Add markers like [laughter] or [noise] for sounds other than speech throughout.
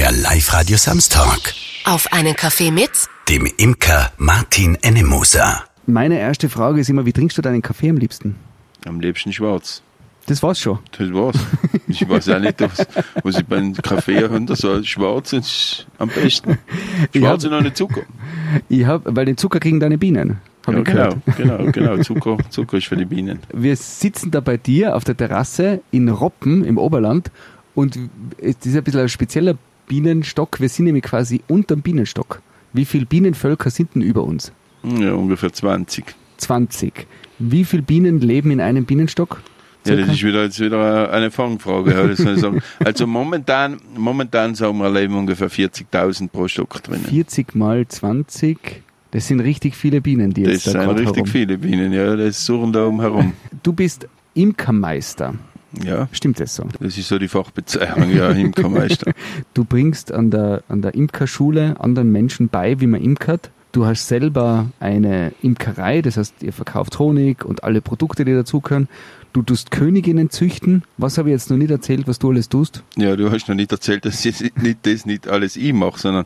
Der Live-Radio Samstag. Auf einen Kaffee mit Dem Imker Martin Ennemoser. Meine erste Frage ist immer, wie trinkst du deinen Kaffee am liebsten? Am liebsten schwarz. Das war's schon. Das war's. Ich weiß auch nicht, was, was ich beim Kaffee habe. So schwarz ist am besten. [laughs] Schwarz und ohne Zucker. Ich hab, weil den Zucker kriegen deine Bienen. Hab Ja, genau, genau, genau. Zucker, Zucker ist für die Bienen. Wir sitzen da bei dir auf der Terrasse in Roppen im Oberland und es ist ein bisschen ein spezieller Bienenstock. Wir sind nämlich quasi unterm Bienenstock. Wie viele Bienenvölker sind denn über uns? Ja, ungefähr 20. 20. Wie viele Bienen leben in einem Bienenstock? Ja, das ist wieder, jetzt wieder eine Fangfrage. das. [laughs] Also momentan, momentan sagen wir, leben ungefähr 40.000 pro Stock drinnen. 40 mal 20. Das sind richtig viele Bienen, die Das jetzt da sind gerade richtig herum. viele Bienen, ja, das suchen da oben herum. [laughs] Du bist Imkermeister. Ja, Stimmt das so? das ist so die Fachbezeichnung, ja, [laughs] Imkermeister. Du bringst an der, an der Imkerschule anderen Menschen bei, wie man imkert. Du hast selber eine Imkerei, das heißt, ihr verkauft Honig und alle Produkte, die dazugehören. Du tust Königinnen züchten. Was habe ich jetzt noch nicht erzählt, was du alles tust? Ja, du hast noch nicht erzählt, dass jetzt [laughs] nicht das nicht alles ich mache, sondern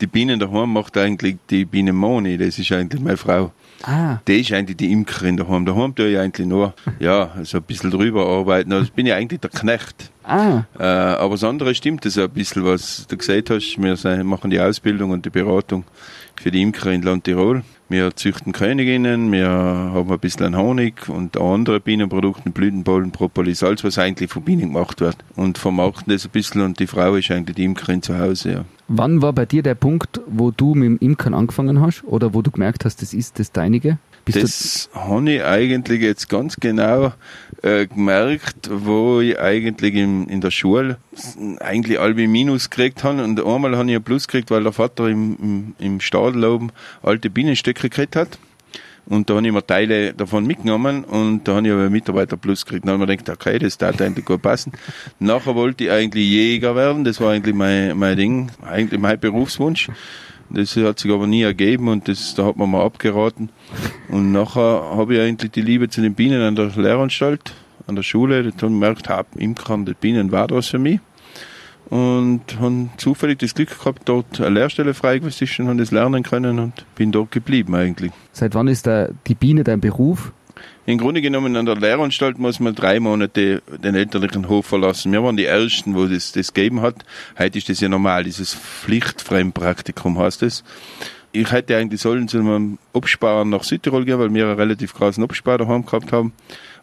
die Bienen daheim macht eigentlich die Biene Moni, das ist eigentlich meine Frau. Ah, Die ist eigentlich die Imkerin daheim. Daheim tue ich eigentlich nur, ja, so ein bisschen drüber arbeiten. Also bin ich eigentlich der Knecht. Ah, Äh, aber das andere stimmt das ein bisschen, was du gesagt hast. Wir machen die Ausbildung und die Beratung für die Imker in Land Tirol. Wir züchten Königinnen, wir haben ein bisschen an Honig und andere Bienenprodukte, Blütenbollen, Propolis, alles, was eigentlich von Bienen gemacht wird. Und vermarkten das ein bisschen und die Frau ist eigentlich die Imkerin zu Hause, ja. wann war bei dir der Punkt, wo du mit dem Imkern angefangen hast oder wo du gemerkt hast, das ist das Deinige? Bist Das habe ich eigentlich jetzt ganz genau äh, gemerkt, wo ich eigentlich im, in der Schule eigentlich alle Minus gekriegt habe. Und einmal habe ich ein Plus gekriegt, weil der Vater im, im, im Stadel oben alte Bienenstöcke gekriegt hat. Und da habe ich mir Teile davon mitgenommen und da habe ich aber Mitarbeiter plus gekriegt. Dann habe ich mir gedacht, okay, das darf eigentlich gut passen. Nachher wollte ich eigentlich Jäger werden, das war eigentlich mein, mein Ding, eigentlich mein Berufswunsch. Das hat sich aber nie ergeben und das, da hat man mal abgeraten. Und nachher habe ich eigentlich die Liebe zu den Bienen an der Lehranstalt, an der Schule, da habe ich gemerkt, hab, Imkern, die Bienen war was für mich. Und habe zufällig das Glück gehabt, dort eine Lehrstelle freigewusst ist und das lernen können und bin dort geblieben eigentlich. seit wann ist da die Biene dein Beruf? Im Grunde genommen an der Lehranstalt muss man drei Monate den elterlichen Hof verlassen. Wir waren die Ersten, wo das, das gegeben hat. Heute ist das ja normal, dieses Pflichtfremdpraktikum heißt es. Ich hätte eigentlich sollen zu einem Obspar nach Südtirol gehen, weil wir einen relativ großen Obspar daheim gehabt haben.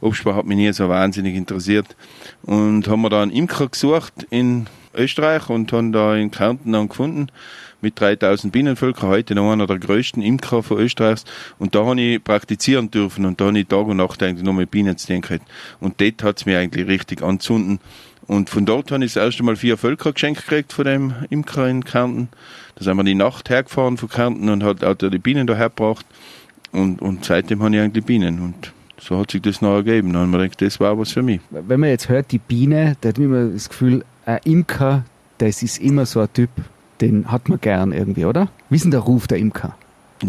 Obspar hat mich nie so wahnsinnig interessiert. Und haben wir da einen Imker gesucht in Österreich und haben da in Kärnten dann gefunden mit 3000 Bienenvölkern, heute noch einer der größten Imker von Österreichs. Und da habe ich praktizieren dürfen und da habe ich Tag und Nacht eigentlich nur mit Bienen zu tun gehabt. Und dort hat es mir eigentlich richtig anzünden. Und von dort habe ich das erste Mal vier Völker geschenkt gekriegt von dem Imker in Kärnten. Da sind wir die Nacht hergefahren von Kärnten und hat auch die Bienen da hergebracht. Und, und seitdem habe ich eigentlich Bienen. Und so hat sich das noch ergeben. Dann habe ich mir gedacht, das war was für mich. Wenn man jetzt hört, die Biene, da hat man immer das Gefühl, ein Imker, das ist immer so ein Typ, den hat man gern irgendwie, oder? Wie ist denn der Ruf der Imker?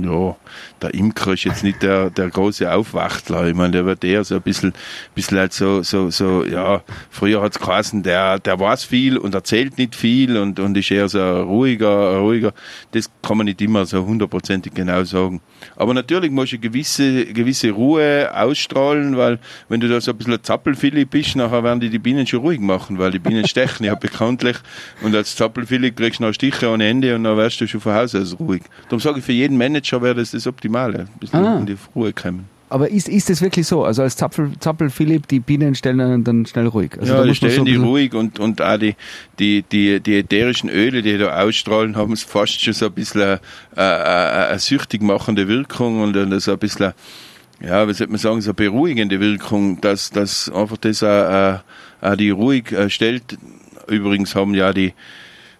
Ja, der Imker ist jetzt nicht der, der große Aufwachtler. Ich meine, der wird eher so ein bisschen, bisschen halt so, so, so, ja, früher hat's geheißen, der, der weiß viel und erzählt nicht viel und, und ist eher so ruhiger, ruhiger. Das kann man nicht immer so hundertprozentig genau sagen. Aber natürlich musst du gewisse, gewisse Ruhe ausstrahlen, weil wenn du da so ein bisschen Zappelfilly bist, nachher werden die die Bienen schon ruhig machen, weil die Bienen stechen ja [laughs] bekanntlich und als Zappelfilly kriegst du noch Stiche ohne Ende und dann wärst du schon von Haus aus ruhig. Darum sage ich, für jeden Manager wäre das das Optimale, ein bisschen Ah. in die Ruhe kommen. Aber ist, ist das wirklich so? Also als Zappel, Zappel Philipp, die Bienen stellen dann schnell ruhig. Also ja, die stellen so die ruhig und, und auch die, die, die, die ätherischen Öle, die da ausstrahlen, haben es fast schon so ein bisschen eine, eine, eine süchtig machende Wirkung und dann so ein bisschen, ja, wie sollte man sagen, so eine beruhigende Wirkung, dass, dass einfach das auch, auch, auch die ruhig äh, stellt. Übrigens haben ja die,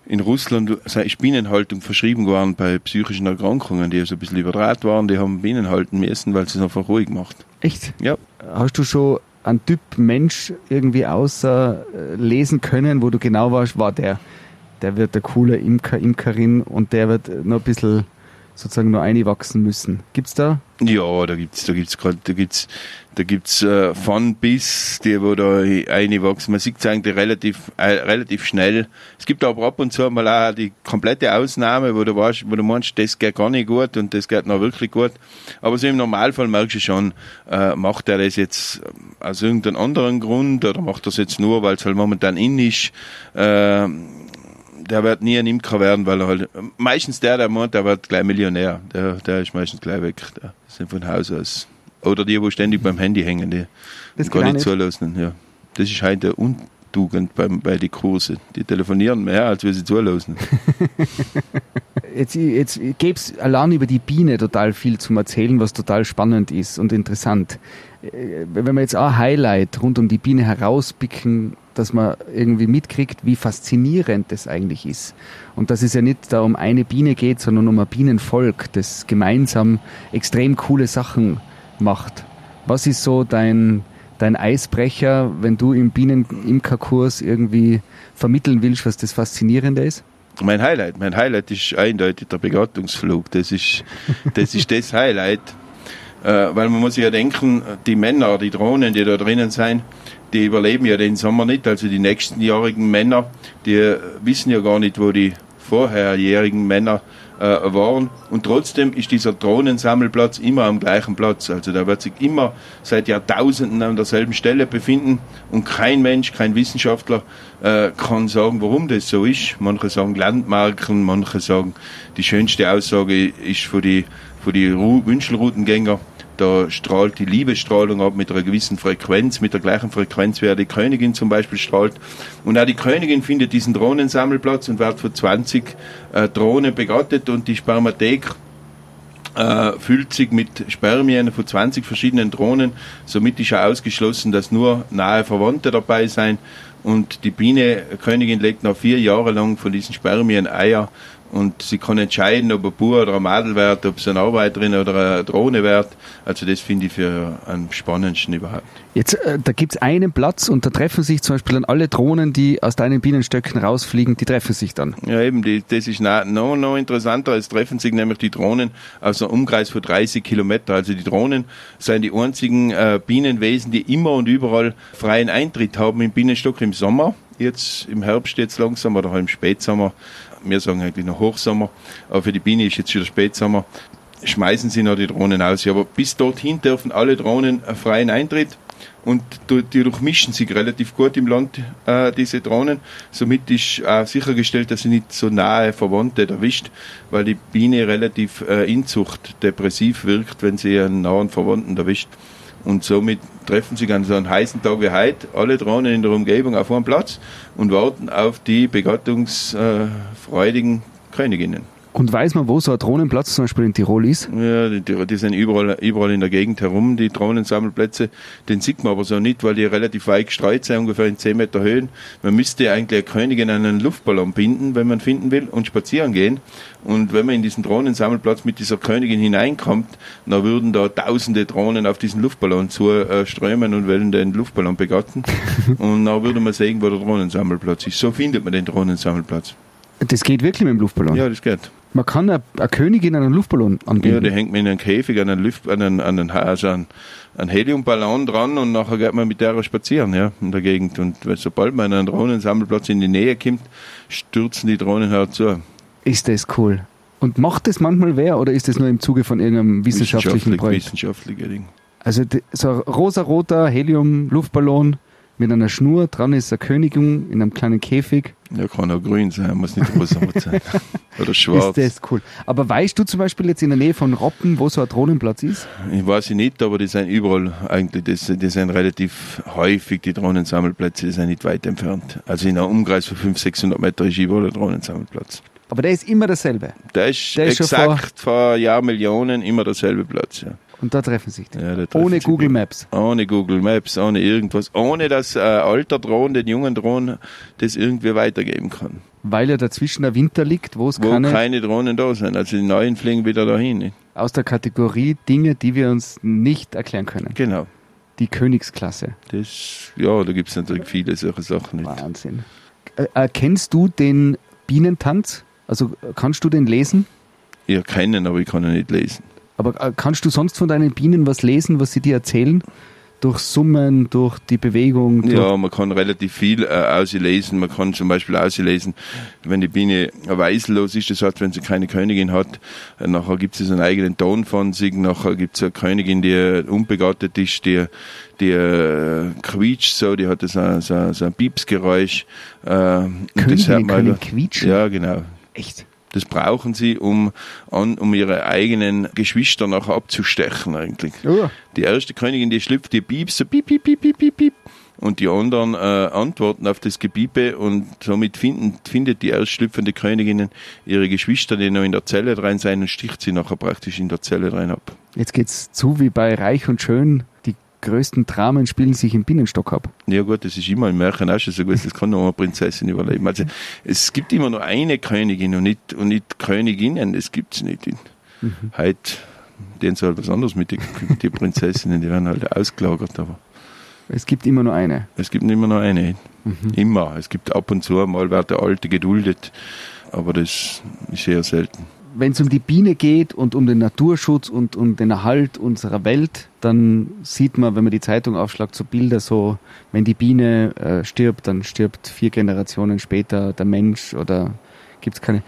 in Russland sei Bienenhaltung verschrieben geworden bei psychischen Erkrankungen, die so ein bisschen überdraht waren, die haben Bienen halten müssen, weil es es einfach ruhig macht. Echt? Ja. Hast du schon einen Typ Mensch irgendwie außer äh, lesen können, wo du genau warst, war der, der wird der coole Imker, Imkerin und der wird noch ein bisschen sozusagen nur einwachsen müssen. Gibt's da? Ja, da gibt's, da gibt's da gibt's, da gibt's äh, von bis, die wo da einwachsen. Man sieht es eigentlich relativ, äh, relativ schnell. Es gibt aber ab und zu mal auch die komplette Ausnahme, wo du weißt, wo du meinst, das geht gar nicht gut und das geht noch wirklich gut. Aber so im Normalfall merkst du schon, äh, macht er das jetzt aus irgendeinem anderen Grund oder macht das jetzt nur, weil es halt momentan in ist. Äh, der wird nie ein Imker werden, weil er halt, meistens der, der meint, der wird gleich Millionär. Der, der ist meistens gleich weg. Der sind von Haus aus. Oder die, wo ständig beim Handy hängen, die Das gar nicht zulassen. Ja. Das ist heute eine Untugend beim, bei den Kurse. Die telefonieren mehr, als wir sie zulassen. [laughs] Jetzt, jetzt gäbe es allein über die Biene total viel zum Erzählen, was total spannend ist und interessant. Äh, Wenn wir jetzt auch ein Highlight rund um die Biene herauspicken, dass man irgendwie mitkriegt, wie faszinierend das eigentlich ist. Und dass es ja nicht da um eine Biene geht, sondern um ein Bienenvolk, das gemeinsam extrem coole Sachen macht. Was ist so dein, dein Eisbrecher, wenn du im Bienen-Imkerkurs irgendwie vermitteln willst, was das Faszinierende ist? Mein Highlight, mein Highlight ist eindeutig der Begattungsflug. Das ist das, ist das Highlight. Äh, weil man muss ja denken, die Männer, die Drohnen, die da drinnen sind, die überleben ja den Sommer nicht. Also die nächstenjährigen Männer, die wissen ja gar nicht, wo die vorherjährigen Männer äh, waren. Und trotzdem ist dieser Drohnensammelplatz immer am gleichen Platz. Also da wird sich immer seit Jahrtausenden an derselben Stelle befinden und kein Mensch, kein Wissenschaftler äh, kann sagen, warum das so ist. Manche sagen Landmarken, manche sagen, die schönste Aussage ist für die, für die Wünschelroutengänger. Da strahlt die Liebesstrahlung ab mit einer gewissen Frequenz, mit der gleichen Frequenz, wie die Königin zum Beispiel strahlt. Und auch die Königin findet diesen Drohnensammelplatz und wird von 20 äh, Drohnen begattet und die Spermathek äh, füllt sich mit Spermien von 20 verschiedenen Drohnen. Somit ist ja ausgeschlossen, dass nur nahe Verwandte dabei sein. Und die Biene, Königin, legt noch vier Jahre lang von diesen Spermien Eier und sie kann entscheiden, ob ein Bauer oder ein Madel wird, ob es eine Arbeiterin oder eine Drohne wird. Also das finde ich für am spannendsten überhaupt. Jetzt, äh, da gibt's einen Platz und da treffen sich zum Beispiel dann alle Drohnen, die aus deinen Bienenstöcken rausfliegen, die treffen sich dann. Ja, eben, die, das ist noch, noch, noch interessanter. Es treffen sich nämlich die Drohnen aus einem Umkreis von 30 Kilometer. Also die Drohnen sind die einzigen äh, Bienenwesen, die immer und überall freien Eintritt haben im Bienenstock im Sommer. Jetzt im Herbst jetzt langsam oder im Spätsommer. Wir sagen eigentlich noch Hochsommer. Aber für die Biene ist jetzt schon Spätsommer. Schmeißen sie noch die Drohnen aus. Aber bis dorthin dürfen alle Drohnen freien Eintritt und die durchmischen sich relativ gut im Land, äh, diese Drohnen. Somit ist auch sichergestellt, dass sie nicht so nahe Verwandte erwischt, weil die Biene relativ äh, Inzucht depressiv wirkt, wenn sie einen nahen Verwandten erwischt. Und somit treffen sich an so einem heißen Tag wie heute alle Drohnen in der Umgebung auf einem Platz und warten auf die begattungsfreudigen Königinnen. Und weiß man, wo so ein Drohnenplatz zum Beispiel in Tirol ist? Ja, die, die sind überall, überall in der Gegend herum, die Drohnensammelplätze. Den sieht man aber so nicht, weil die relativ weit gestreut sind, ungefähr in 10 Meter Höhen. Man müsste eigentlich eine Königin an einen Luftballon binden, wenn man finden will, und spazieren gehen. Und wenn man in diesen Drohnensammelplatz mit dieser Königin hineinkommt, dann würden da tausende Drohnen auf diesen Luftballon zu äh, strömen und wollen den Luftballon begatten. [laughs] und dann würde man sehen, wo der Drohnensammelplatz ist. So findet man den Drohnensammelplatz. Das geht wirklich mit dem Luftballon. Ja, das geht. Man kann eine, eine Königin an einen Luftballon Ja, anbinden. die hängt man in einen Käfig an einen, Luft, an einen, an einen, also einen, einen Heliumballon dran und nachher geht man mit der spazieren, ja, in der Gegend. Und sobald man an einen Drohnensammelplatz in die Nähe kommt, stürzen die Drohnen halt zu. ist das cool. Und macht das manchmal wer oder ist das nur im Zuge von irgendeinem wissenschaftlichen Projekt? Wissenschaftliche Ding. Also so ein rosaroter Helium-Luftballon mit einer Schnur, dran ist eine Königin in einem kleinen Käfig. Ja, kann auch grün sein, muss nicht rosarot sein. [laughs] Oder schwarz. Ist das cool. Aber weißt du zum Beispiel jetzt in der Nähe von Roppen, wo so ein Drohnenplatz ist? Ich weiß ich nicht, aber die sind überall eigentlich, das, die sind relativ häufig, die Drohnensammelplätze, die sind nicht weit entfernt. Also in einem Umkreis von 500, 600 Meter ist überall ein Drohnensammelplatz. Aber der ist immer dasselbe. Der ist, Der ist exakt vor Jahrmillionen immer derselbe Platz, ja. Und da treffen sich die. Ja, treffen Ohne sich Google. Maps. Ohne Google Maps, ohne irgendwas, ohne dass äh, alter Drohnen den jungen Drohnen das irgendwie weitergeben kann. Weil ja dazwischen der Winter liegt, wo es Wo keine, keine Drohnen da sind. Also die neuen fliegen wieder dahin. Nicht? aus der Kategorie Dinge, die wir uns nicht erklären können. Genau. Die Königsklasse. Das, ja, da gibt es natürlich viele solche Sachen nicht. Wahnsinn. Äh, äh, kennst du den Bienentanz? Also kannst du den lesen? erkennen, aber ich kann ihn nicht lesen. Aber äh, kannst du sonst von deinen Bienen was lesen, was sie dir erzählen? Durch Summen, durch die Bewegung? Durch Ja, man kann relativ viel äh, auslesen. Man kann zum Beispiel auslesen, wenn die Biene weißellos ist, das heißt, wenn sie keine Königin hat, äh, nachher gibt es einen eigenen Ton von sich, nachher gibt es eine Königin, die äh, unbegattet ist, die, die äh, quietscht so, die hat so, ein- so, so ein Piepsgeräusch. Äh, das Königin hört man quietschen? Ja, genau. Echt? Das brauchen sie, um, an, um ihre eigenen Geschwister nachher abzustechen eigentlich. Ja. Die erste Königin, die schlüpft, die piepst so piep, piep, piep, piep, piep, piep. Und die anderen äh, antworten auf das Gebiepe und somit finden, findet die erst schlüpfende Königin ihre Geschwister, die noch in der Zelle drin sein und sticht sie nachher praktisch in der Zelle rein ab. Jetzt geht's zu wie bei Reich und Schön. Die größten Dramen spielen sich im Bienenstock ab. Ja gut, das ist immer im Märchen auch schon so gut, das kann nur eine Prinzessin überleben. Also es gibt immer nur eine Königin und nicht, und nicht Königinnen, das gibt's nicht. Heute, denen soll was anderes mit den die Prinzessinnen, die werden halt ausgelagert, aber Es gibt immer nur eine. es gibt immer nur eine. Immer. Es gibt ab und zu mal wird der Alte geduldet, aber das ist eher selten. Wenn es um die Biene geht und um den Naturschutz und um den Erhalt unserer Welt, dann sieht man, wenn man die Zeitung aufschlagt, so Bilder so, wenn die Biene äh, stirbt, dann stirbt vier Generationen später der Mensch oder gibt's keine.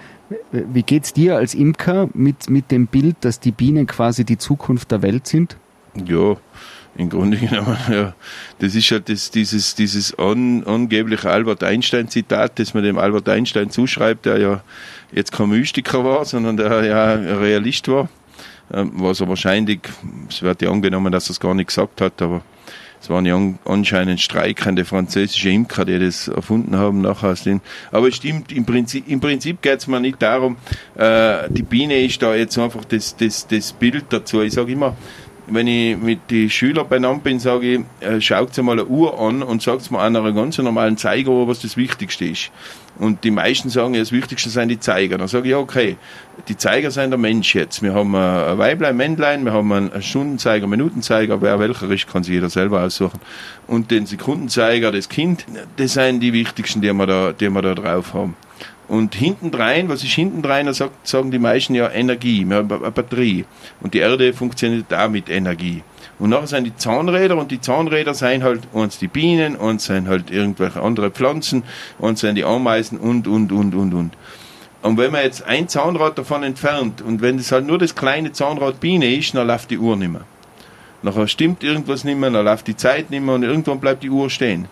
Wie geht's dir als Imker mit, mit dem Bild, dass die Bienen quasi die Zukunft der Welt sind? Ja, im Grunde genommen, [laughs] ja. Das ist halt das, dieses, dieses an, angebliche Albert Einstein-Zitat, das man dem Albert Einstein zuschreibt, der ja jetzt kein Mystiker war, sondern der ja ein Realist war. Ähm, Was er wahrscheinlich, es wird ja angenommen, dass er es gar nicht gesagt hat, aber es waren ja an, anscheinend streikende französische Imker, die das erfunden haben nachher aus dem. Aber es stimmt, im Prinzip, im Prinzip geht es mir nicht darum, äh, die Biene ist da jetzt einfach das, das, das Bild dazu. Ich sage immer, wenn ich mit den Schülern beieinander bin, sage ich, äh, schaut mal eine Uhr an und sagt an einer ganz normalen Zeigeruhr, was das Wichtigste ist. Und die meisten sagen, das Wichtigste sind die Zeiger. Dann sage ich, ja, okay, die Zeiger sind der Mensch jetzt. Wir haben ein Weiblein, ein Männlein, wir haben einen Stundenzeiger, Minutenzeiger, wer welcher ist, kann sich jeder selber aussuchen. Und den Sekundenzeiger, das Kind, das sind die wichtigsten, die wir da, die wir da drauf haben. Und hinten drein, was ist hinten drein, da sagen die meisten ja Energie, wir haben eine Batterie. Und die Erde funktioniert auch mit Energie. Und nachher sind die Zahnräder und die Zahnräder sind halt uns die Bienen, uns sind halt irgendwelche andere Pflanzen, uns sind die Ameisen und, und, und, und, und. Und wenn man jetzt ein Zahnrad davon entfernt und wenn es halt nur das kleine Zahnrad Biene ist, dann läuft die Uhr nicht mehr. Nachher stimmt irgendwas nicht mehr, dann läuft die Zeit nicht mehr und irgendwann bleibt die Uhr stehen.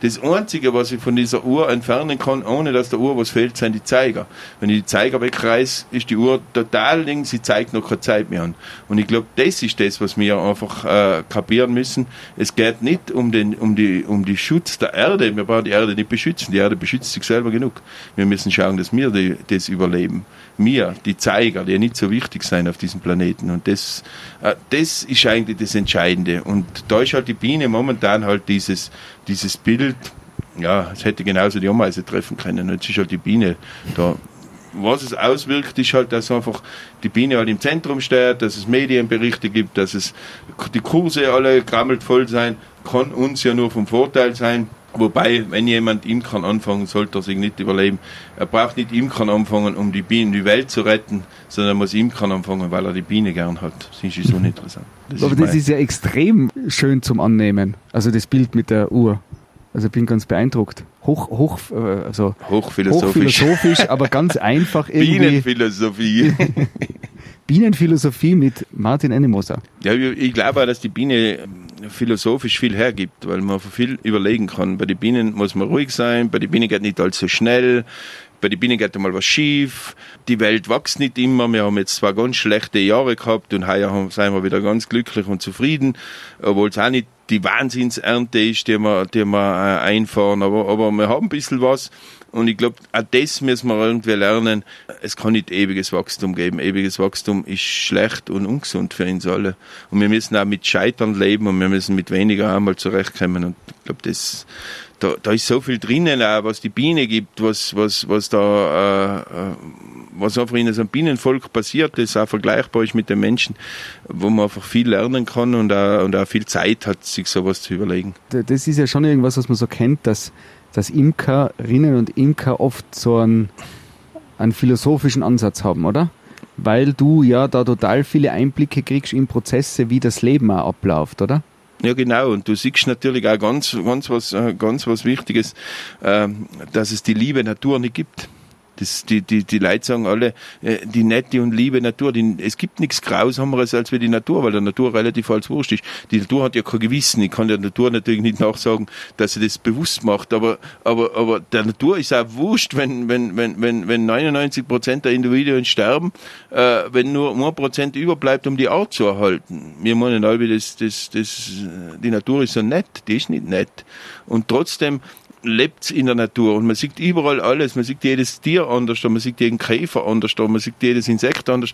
Das Einzige, was ich von dieser Uhr entfernen kann, ohne dass der Uhr was fehlt, sind die Zeiger. Wenn ich die Zeiger wegreiß, ist die Uhr total links, sie zeigt noch keine Zeit mehr an. Und ich glaube, das ist das, was wir einfach äh, kapieren müssen. Es geht nicht um den, um die, um die Schutz der Erde. Wir brauchen die Erde nicht beschützen. Die Erde beschützt sich selber genug. Wir müssen schauen, dass wir die, das überleben. Wir, die Zeiger, die nicht so wichtig sind auf diesem Planeten. Und das, äh, das ist eigentlich das Entscheidende. Und da ist halt die Biene momentan halt dieses, dieses Bild, ja, es hätte genauso die Ameise treffen können. Jetzt ist halt die Biene da. Was es auswirkt, ist halt, dass einfach die Biene halt im Zentrum steht, dass es Medienberichte gibt, dass es die Kurse alle krammelt voll sein, kann uns ja nur vom Vorteil sein. Wobei, wenn jemand Imkern anfangen, sollte er sich nicht überleben. Er braucht nicht Imkern anfangen, um die Bienen, die Welt zu retten, sondern er muss Imkern anfangen, weil er die Biene gern hat. Das ist uninteressant. [laughs] Das Aber ist das ist ja extrem schön zum Annehmen. Also das Bild mit der Uhr. Also ich bin ganz beeindruckt. Hoch, hoch, äh, also hochphilosophisch. hochphilosophisch, aber ganz [laughs] einfach irgendwie. Bienenphilosophie. [laughs] Bienenphilosophie mit Martin Ennemoser. Ja, ich glaube auch, dass die Biene ähm, philosophisch viel hergibt, weil man viel überlegen kann. Bei den Bienen muss man ruhig sein, bei den Bienen geht nicht allzu schnell, bei den Bienen geht einmal was schief, die Welt wächst nicht immer. Wir haben jetzt zwei ganz schlechte Jahre gehabt und heuer sind wir wieder ganz glücklich und zufrieden, obwohl es auch nicht die Wahnsinnsernte ist, die wir, die wir äh, einfahren, aber, aber wir haben ein bisschen was. Und ich glaube, auch das müssen wir irgendwie lernen. Es kann nicht ewiges Wachstum geben. Ewiges Wachstum ist schlecht und ungesund für uns alle. Und wir müssen auch mit Scheitern leben und wir müssen mit weniger einmal zurechtkommen. Und ich glaube, das, da, da ist so viel drinnen, auch was die Biene gibt, was, was, was da, äh, äh, was einfach in einem Bienenvolk passiert, das auch vergleichbar ist mit den Menschen, wo man einfach viel lernen kann und auch, und auch viel Zeit hat, sich sowas zu überlegen. Das ist ja schon irgendwas, was man so kennt, dass, dass Imkerinnen und Imker oft so einen, einen philosophischen Ansatz haben, oder? weil du ja da total viele Einblicke kriegst in Prozesse, wie das Leben auch abläuft, oder? Ja, genau. Und du siehst natürlich auch ganz, ganz was, äh, ganz was Wichtiges, äh, dass es die liebe Natur nicht gibt. Das, die, die, die Leute sagen alle, äh, die nette und liebe Natur, die, es gibt nichts Grausameres als wie die Natur, weil der Natur relativ als wurscht ist. Die Natur hat ja kein Gewissen. Ich kann der Natur natürlich nicht nachsagen, dass sie das bewusst macht, aber, aber, aber der Natur ist auch wurscht, wenn, wenn, wenn, wenn, wenn 99 Prozent der Individuen sterben, äh, wenn nur ein Prozent überbleibt, um die Art zu erhalten. Wir meinen alle, das, das, das, die Natur ist so nett, die ist nicht nett. Und trotzdem lebt in der Natur und man sieht überall alles. Man sieht jedes Tier anders, man sieht jeden Käfer anders, man sieht jedes Insekt anders,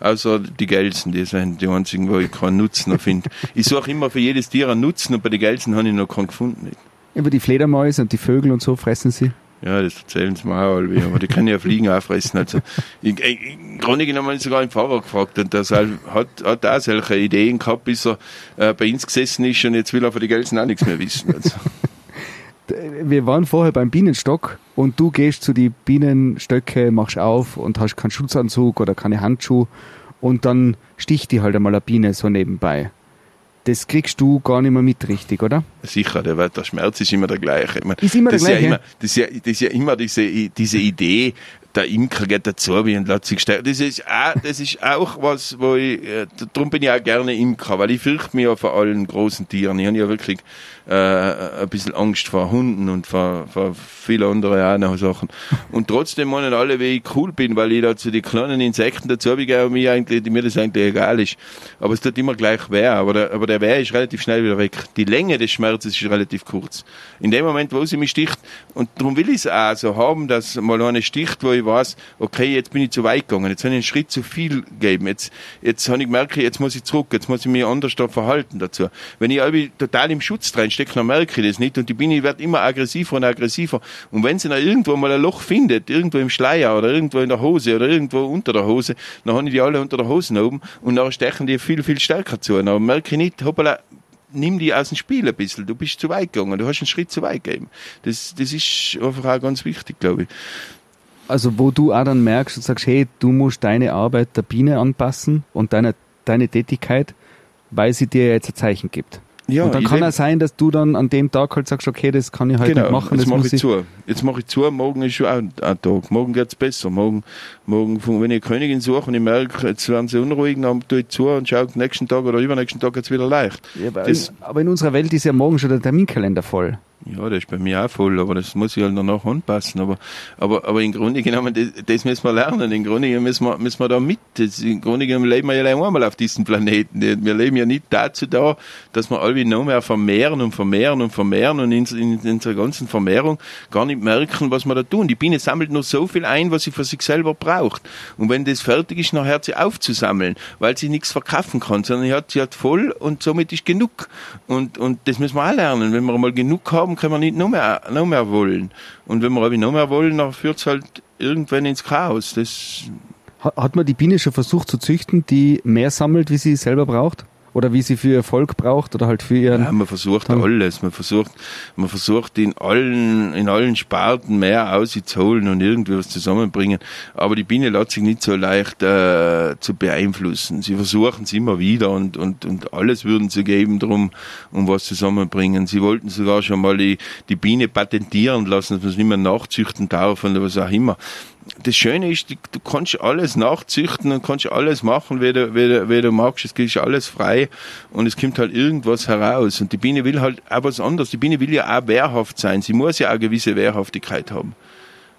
außer die Gelsen, die sind die einzigen, wo ich keinen Nutzen finde. ich suche immer für jedes Tier einen Nutzen und bei den Gelsen habe ich noch keinen gefunden. Über die Fledermäuse und die Vögel und so fressen sie? Ja, das erzählen sie mir auch alle, aber die können ja Fliegen auffressen. Also, ich, ich, im Grunde genommen habe ich sogar einen Fahrer gefragt und der hat, hat auch solche Ideen gehabt, bis er äh, bei uns gesessen ist und jetzt will er von den Gelsen auch nichts mehr wissen. Also [laughs] wir waren vorher beim Bienenstock und du gehst zu die Bienenstöcke, machst auf und hast keinen Schutzanzug oder keine Handschuhe und dann sticht die halt einmal eine Biene so nebenbei. Das kriegst du gar nicht mehr mit, richtig, oder? Sicher, der, der Schmerz ist immer der gleiche. Meine, ist immer der gleiche? Ja immer, das, ist ja, das ist ja immer diese, diese Idee, der Imker geht dazu wie und lässt sich stärken. Das ist auch, das ist auch was, wo ich, äh, darum bin ich auch gerne Imker, weil ich fürchte mich ja vor allen großen Tieren. Ich habe ja wirklich äh, ein bisschen Angst vor Hunden und vor, vor viele andere auch noch Sachen. Und trotzdem meinen alle, wie ich cool bin, weil ich da zu den kleinen Insekten dazu habe, mir eigentlich, mir das eigentlich egal ist. Aber es tut immer gleich weh, aber der, aber der Weh ist relativ schnell wieder weg. Die Länge des Schmerzes ist relativ kurz. In dem Moment, wo sie mich sticht, und darum will ich es auch so haben, dass mal eine sticht, wo ich weiß, okay, jetzt bin ich zu weit gegangen, jetzt habe ich einen Schritt zu viel gegeben, jetzt, jetzt habe ich gemerkt, jetzt muss ich zurück, jetzt muss ich mich anders da verhalten dazu. Wenn ich total im Schutz drin stecke, dann merke ich das nicht und die Biene wird immer aggressiver und aggressiver. Und wenn sie dann irgendwo mal ein Loch findet, irgendwo im Schleier oder irgendwo in der Hose oder irgendwo unter der Hose, dann haben die alle unter der Hose oben und dann stechen die viel, viel stärker zu. Dann merke ich nicht, hoppala, nimm die aus dem Spiel ein bisschen. Du bist zu weit gegangen, du hast einen Schritt zu weit gegeben. Das, das ist einfach auch ganz wichtig, glaube ich. Also wo du auch dann merkst und sagst, hey, du musst deine Arbeit der Biene anpassen und deine, deine Tätigkeit, weil sie dir jetzt ein Zeichen gibt. Ja, und dann kann es sein, dass du dann an dem Tag halt sagst, okay, das kann ich halt genau, nicht machen. Jetzt mache ich, ich zu. Jetzt mache ich zu, morgen ist schon auch ein Tag. Morgen geht's besser. Morgen, morgen, wenn ich eine Königin suche und ich merke, jetzt werden sie unruhig, dann tue ich zu und schaue nächsten Tag oder übernächsten Tag geht's wieder leicht. Ja, aber, in, aber in unserer Welt ist ja morgen schon der Terminkalender voll. Ja, das ist bei mir auch voll, aber das muss ich halt danach anpassen. Aber, aber, aber im Grunde genommen, das, das müssen wir lernen. Im Grunde genommen müssen wir, müssen wir da mit. Das, Im Grunde genommen leben wir ja einmal auf diesem Planeten. Wir leben ja nicht dazu da, dass wir alle noch mehr vermehren und vermehren und vermehren und in, in, in unserer ganzen Vermehrung gar nicht merken, was wir da tun. Die Biene sammelt nur so viel ein, was sie für sich selber braucht. Und wenn das fertig ist, nachher sie aufzusammeln, weil sie nichts verkaufen kann, sondern sie hat, sie hat voll und somit ist genug. Und, und das müssen wir auch lernen. Wenn wir mal genug haben, können wir nicht noch mehr, noch mehr wollen. Und wenn wir aber noch mehr wollen, dann führt es halt irgendwann ins Chaos. Das hat man die Biene schon versucht zu züchten, die mehr sammelt, wie sie selber braucht? Oder wie sie für Erfolg braucht oder halt für ihren. Ja, man versucht Tag. alles. Man versucht, man versucht in allen, in allen Sparten mehr auszuholen und irgendwie was zusammenbringen. Aber die Biene lässt sich nicht so leicht äh, zu beeinflussen. Sie versuchen es immer wieder und, und, und alles würden sie geben drum, um was zusammenbringen. Sie wollten sogar schon mal die, die Biene patentieren lassen, dass man es nicht mehr nachzüchten darf und was auch immer das Schöne ist, du kannst alles nachzüchten und kannst alles machen, wie du, wie du, wie du magst. Es ist alles frei und es kommt halt irgendwas heraus. Und die Biene will halt auch was anderes. Die Biene will ja auch wehrhaft sein. Sie muss ja auch eine gewisse Wehrhaftigkeit haben.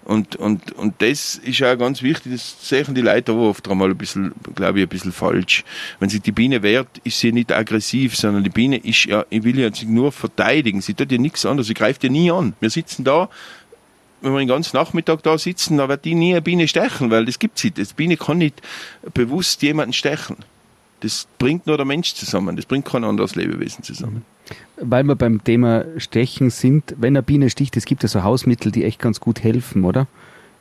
Und, und, und das ist auch ganz wichtig, das sehen die Leute auch oft einmal ein bisschen, glaube ich, ein bisschen falsch. Wenn sich die Biene wehrt, ist sie nicht aggressiv, sondern die Biene ist ja, ich will ja sich nur verteidigen. Sie tut ja nichts anderes. Sie greift ja nie an. Wir sitzen da, wenn wir den ganzen Nachmittag da sitzen, dann wird die nie eine Biene stechen, weil das gibt's nicht. Das Biene kann nicht bewusst jemanden stechen. Das bringt nur der Mensch zusammen. Das bringt kein anderes Lebewesen zusammen. Weil wir beim Thema Stechen sind, wenn eine Biene sticht, es gibt ja so Hausmittel, die echt ganz gut helfen, oder?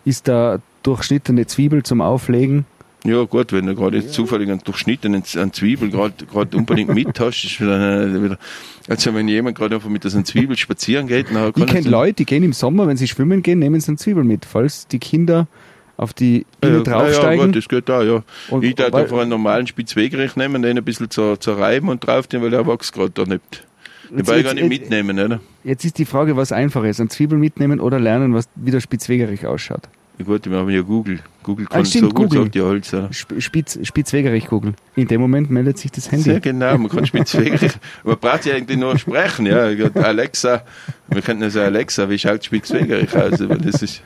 Ist da durchschnittene Zwiebel zum Auflegen ja, gut, wenn du gerade jetzt zufällig einen durchschnittenen einen Zwiebel gerade unbedingt mit hast, ist wieder, wieder, also wenn jemand gerade einfach mit einer Zwiebel spazieren geht, dann Ich kenne Leute, die gehen im Sommer, wenn sie schwimmen gehen, nehmen sie eine Zwiebel mit, falls die Kinder auf die Biene ja, draufsteigen. Ja, gut, das geht auch, ja. Und- ich darf einfach einen normalen Spitzwegerich nehmen, den ein bisschen zer, zerreiben und drauf tun, weil der wächst gerade da nicht. Den Jetzt- will ich jetzt- gar nicht mitnehmen, oder? Jetzt ist die Frage, was einfacher ist, ein Zwiebel mitnehmen oder lernen, was wie der Spitzwegerich ausschaut. Ja, gut, wir haben ja Google. Google kann Ah, stimmt, so gut, Google. sagt ja alles. Oder? Spitz, Spitzwegerich googeln. In dem Moment meldet sich das Handy. Sehr genau, man kann Spitzwegerich. [laughs] man braucht ja eigentlich nur sprechen, ja. Alexa, wir könnten ja sagen, Alexa, wie schaut Spitzwegerich aus? Aber das ist,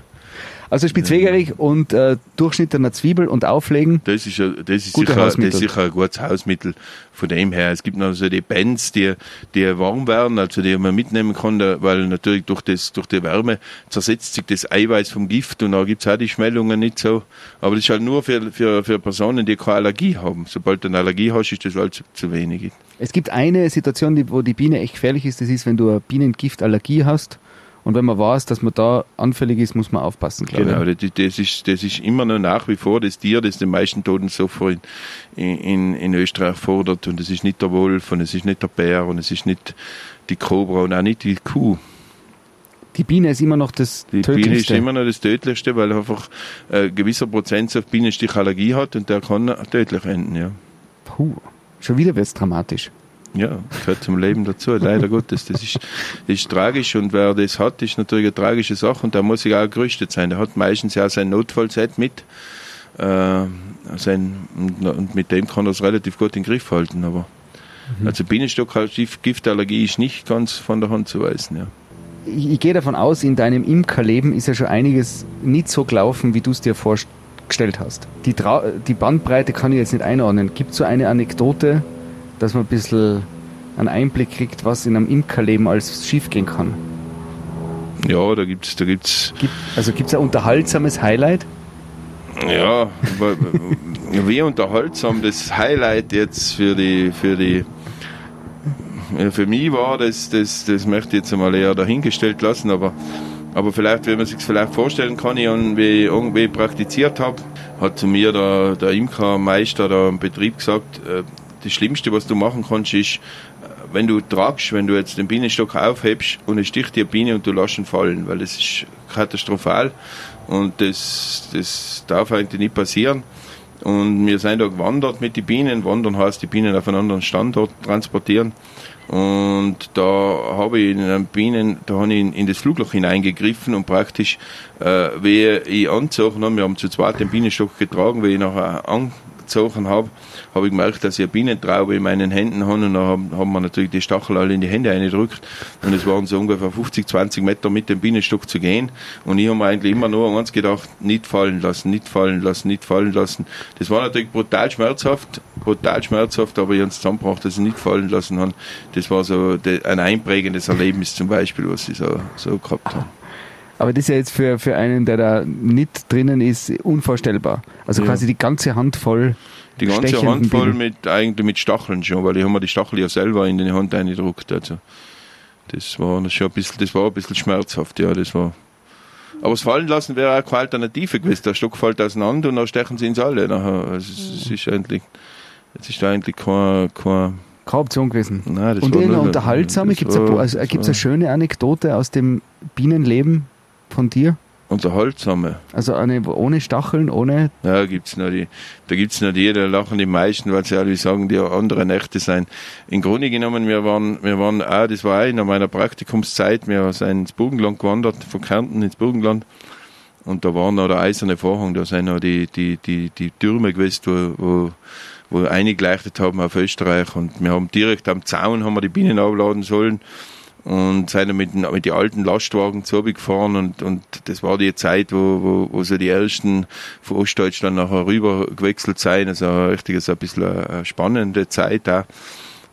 Also Spitzwegerich und äh, Durchschnitt einer Zwiebel und auflegen. das ist, ja, das ist, sicher, das ist sicher ein gutes Hausmittel von dem her. Es gibt noch so die Bands, die, die warm werden, also die man mitnehmen kann, weil natürlich durch, das, durch die Wärme zersetzt sich das Eiweiß vom Gift und da gibt's auch die Schmellungen nicht so. Aber das ist halt nur für, für, für Personen, die keine Allergie haben. Sobald du eine Allergie hast, ist das halt zu, zu wenig. Es gibt eine Situation, die, wo die Biene echt gefährlich ist. Das ist, wenn du eine Bienengiftallergie hast. Und wenn man weiß, dass man da anfällig ist, muss man aufpassen, glaube Genau, ich. das, das, ist, das ist immer noch nach wie vor das Tier, das den meisten Todesopfer in, in, in Österreich fordert. Und es ist nicht der Wolf und es ist nicht der Bär und es ist nicht die Kobra und auch nicht die Kuh. Die Biene ist immer noch das Die Biene ist Tödlichste. immer noch das Tödlichste, weil einfach ein gewisser Prozentsatz Bienenstichallergie hat und der kann tödlich enden. Ja, Puh, schon wieder wird's dramatisch. Ja gehört zum Leben dazu, leider [laughs] Gottes. Das ist, ist tragisch und wer das hat, ist natürlich eine tragische Sache und da muss ich auch gerüstet sein. Der hat meistens ja sein Notfallset mit. Äh, sein, und, und mit dem kann er es relativ gut in den Griff halten. Aber also Bienenstock-Giftallergie ist nicht ganz von der Hand zu weisen. Ja. Ich, ich gehe davon aus, in deinem Imkerleben ist ja schon einiges nicht so gelaufen, wie du es dir vorgestellt hast. Die, Trau die Bandbreite kann ich jetzt nicht einordnen. Gibt es so eine Anekdote, dass man ein bisschen einen Einblick kriegt, was in einem Imkerleben alles schiefgehen kann? Ja, da gibt's, da gibt's Gibt, also gibt es ein unterhaltsames Highlight? Ja, äh, wie unterhaltsam das Highlight jetzt für die, für die, für mich war, das, das, das möchte ich jetzt einmal eher dahingestellt lassen, aber, aber vielleicht, wenn man sich vielleicht vorstellen kann, ich an- wie ich irgendwie praktiziert habe, hat zu mir der, der Imkermeister da im Betrieb gesagt, äh, das Schlimmste, was du machen kannst, ist, wenn du tragst, wenn du jetzt den Bienenstock aufhebst und es sticht dir Biene und du lässt ihn fallen, weil das ist katastrophal und das, das darf eigentlich nicht passieren. Und wir sind da gewandert mit den Bienen. Wandern heißt, die Bienen auf einen anderen Standort transportieren. Und da habe ich in einem Bienen, da habe ich in das Flugloch hineingegriffen und praktisch, äh, wie ich angezogen habe, wir haben zu zweit den Bienenstock getragen, wie ich nachher angezogen habe, habe ich gemerkt, dass ich eine Bienentraube in meinen Händen habe und dann haben, haben wir natürlich die Stachel alle in die Hände eingedrückt und es waren so ungefähr 50, 20 Meter mit dem Bienenstock zu gehen und ich habe mir eigentlich immer nur an eins gedacht, nicht fallen lassen, nicht fallen lassen, nicht fallen lassen. Das war natürlich brutal schmerzhaft, brutal schmerzhaft, aber ich habe es zusammengebracht, dass ich nicht fallen lassen habe. Das war so ein einprägendes Erlebnis zum Beispiel, was ich so, so gehabt habe. Aber das ist ja jetzt für, für einen, der da nicht drinnen ist, unvorstellbar. Also Ja. quasi die ganze Hand voll. Die ganze Hand voll mit, eigentlich mit Stacheln schon, weil ich habe mir die Stachel ja selber in die Hand eingedruckt. Also, das war schon ein bisschen, das war ein bisschen schmerzhaft, ja, das war. Aber das Fallen lassen wäre auch keine Alternative gewesen. Der Stock fällt auseinander und dann stechen sie ins Alle. Nachher, also, es, es ist eigentlich, es ist eigentlich kein, kein, Keine Option gewesen. nein, Und war eine nur- unterhaltsame, das gibt es eine, also, eine schöne Anekdote aus dem Bienenleben von dir? Unterhaltsame. Also eine ohne Stacheln, ohne. Ja, gibt's noch die, da gibt's noch die, da lachen die meisten, weil sie alle sagen, die andere Nächte sein. Im Grunde genommen, wir waren, wir waren auch, das war in meiner Praktikumszeit, wir sind ins Burgenland gewandert, von Kärnten ins Burgenland. Und da war noch der eiserne Vorhang, da sind noch die, die, die, die Türme gewesen, wo, wo, wo eingeleuchtet haben auf Österreich. Und wir haben direkt am Zaun haben wir die Bienen abladen sollen und sind dann mit, den- mit den alten Lastwagen zu gefahren und, und das war die Zeit, wo, wo, wo so die ersten von Ostdeutschland nachher rüber gewechselt sind, also richtig so ein bisschen eine, spannende Zeit auch.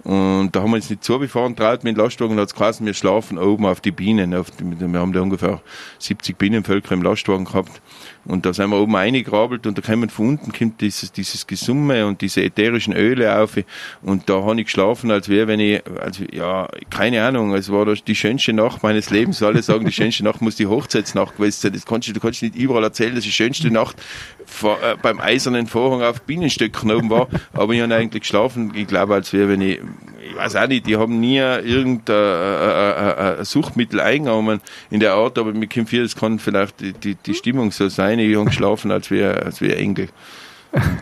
Und da haben wir uns nicht zugefahren, traut mit dem Lastwagen, da hat es geheißen, wir schlafen oben auf die Bienen. Auf die, wir haben da ungefähr 70 Bienenvölker im Lastwagen gehabt. Und da sind wir oben eingegrabelt und da kommen von unten kommt dieses, dieses Gesumme und diese ätherischen Öle auf. Und da habe ich geschlafen, als wäre, wenn ich, also, ja, keine Ahnung, es war die schönste Nacht meines Lebens. Alle sagen, die schönste Nacht muss die Hochzeitsnacht gewesen sein. Das kannst du, du kannst nicht überall erzählen, dass die schönste Nacht vor, äh, beim eisernen Vorhang auf Bienenstöcken oben war. Aber ich habe eigentlich geschlafen, ich glaube, als wäre, wenn ich, ich weiß auch nicht, die haben nie irgendein äh, äh, Suchtmittel eingenommen in der Art, aber mit Kim 4, das kann vielleicht die, die, die Stimmung so sein. Ich habe geschlafen, als wäre als wär Engel.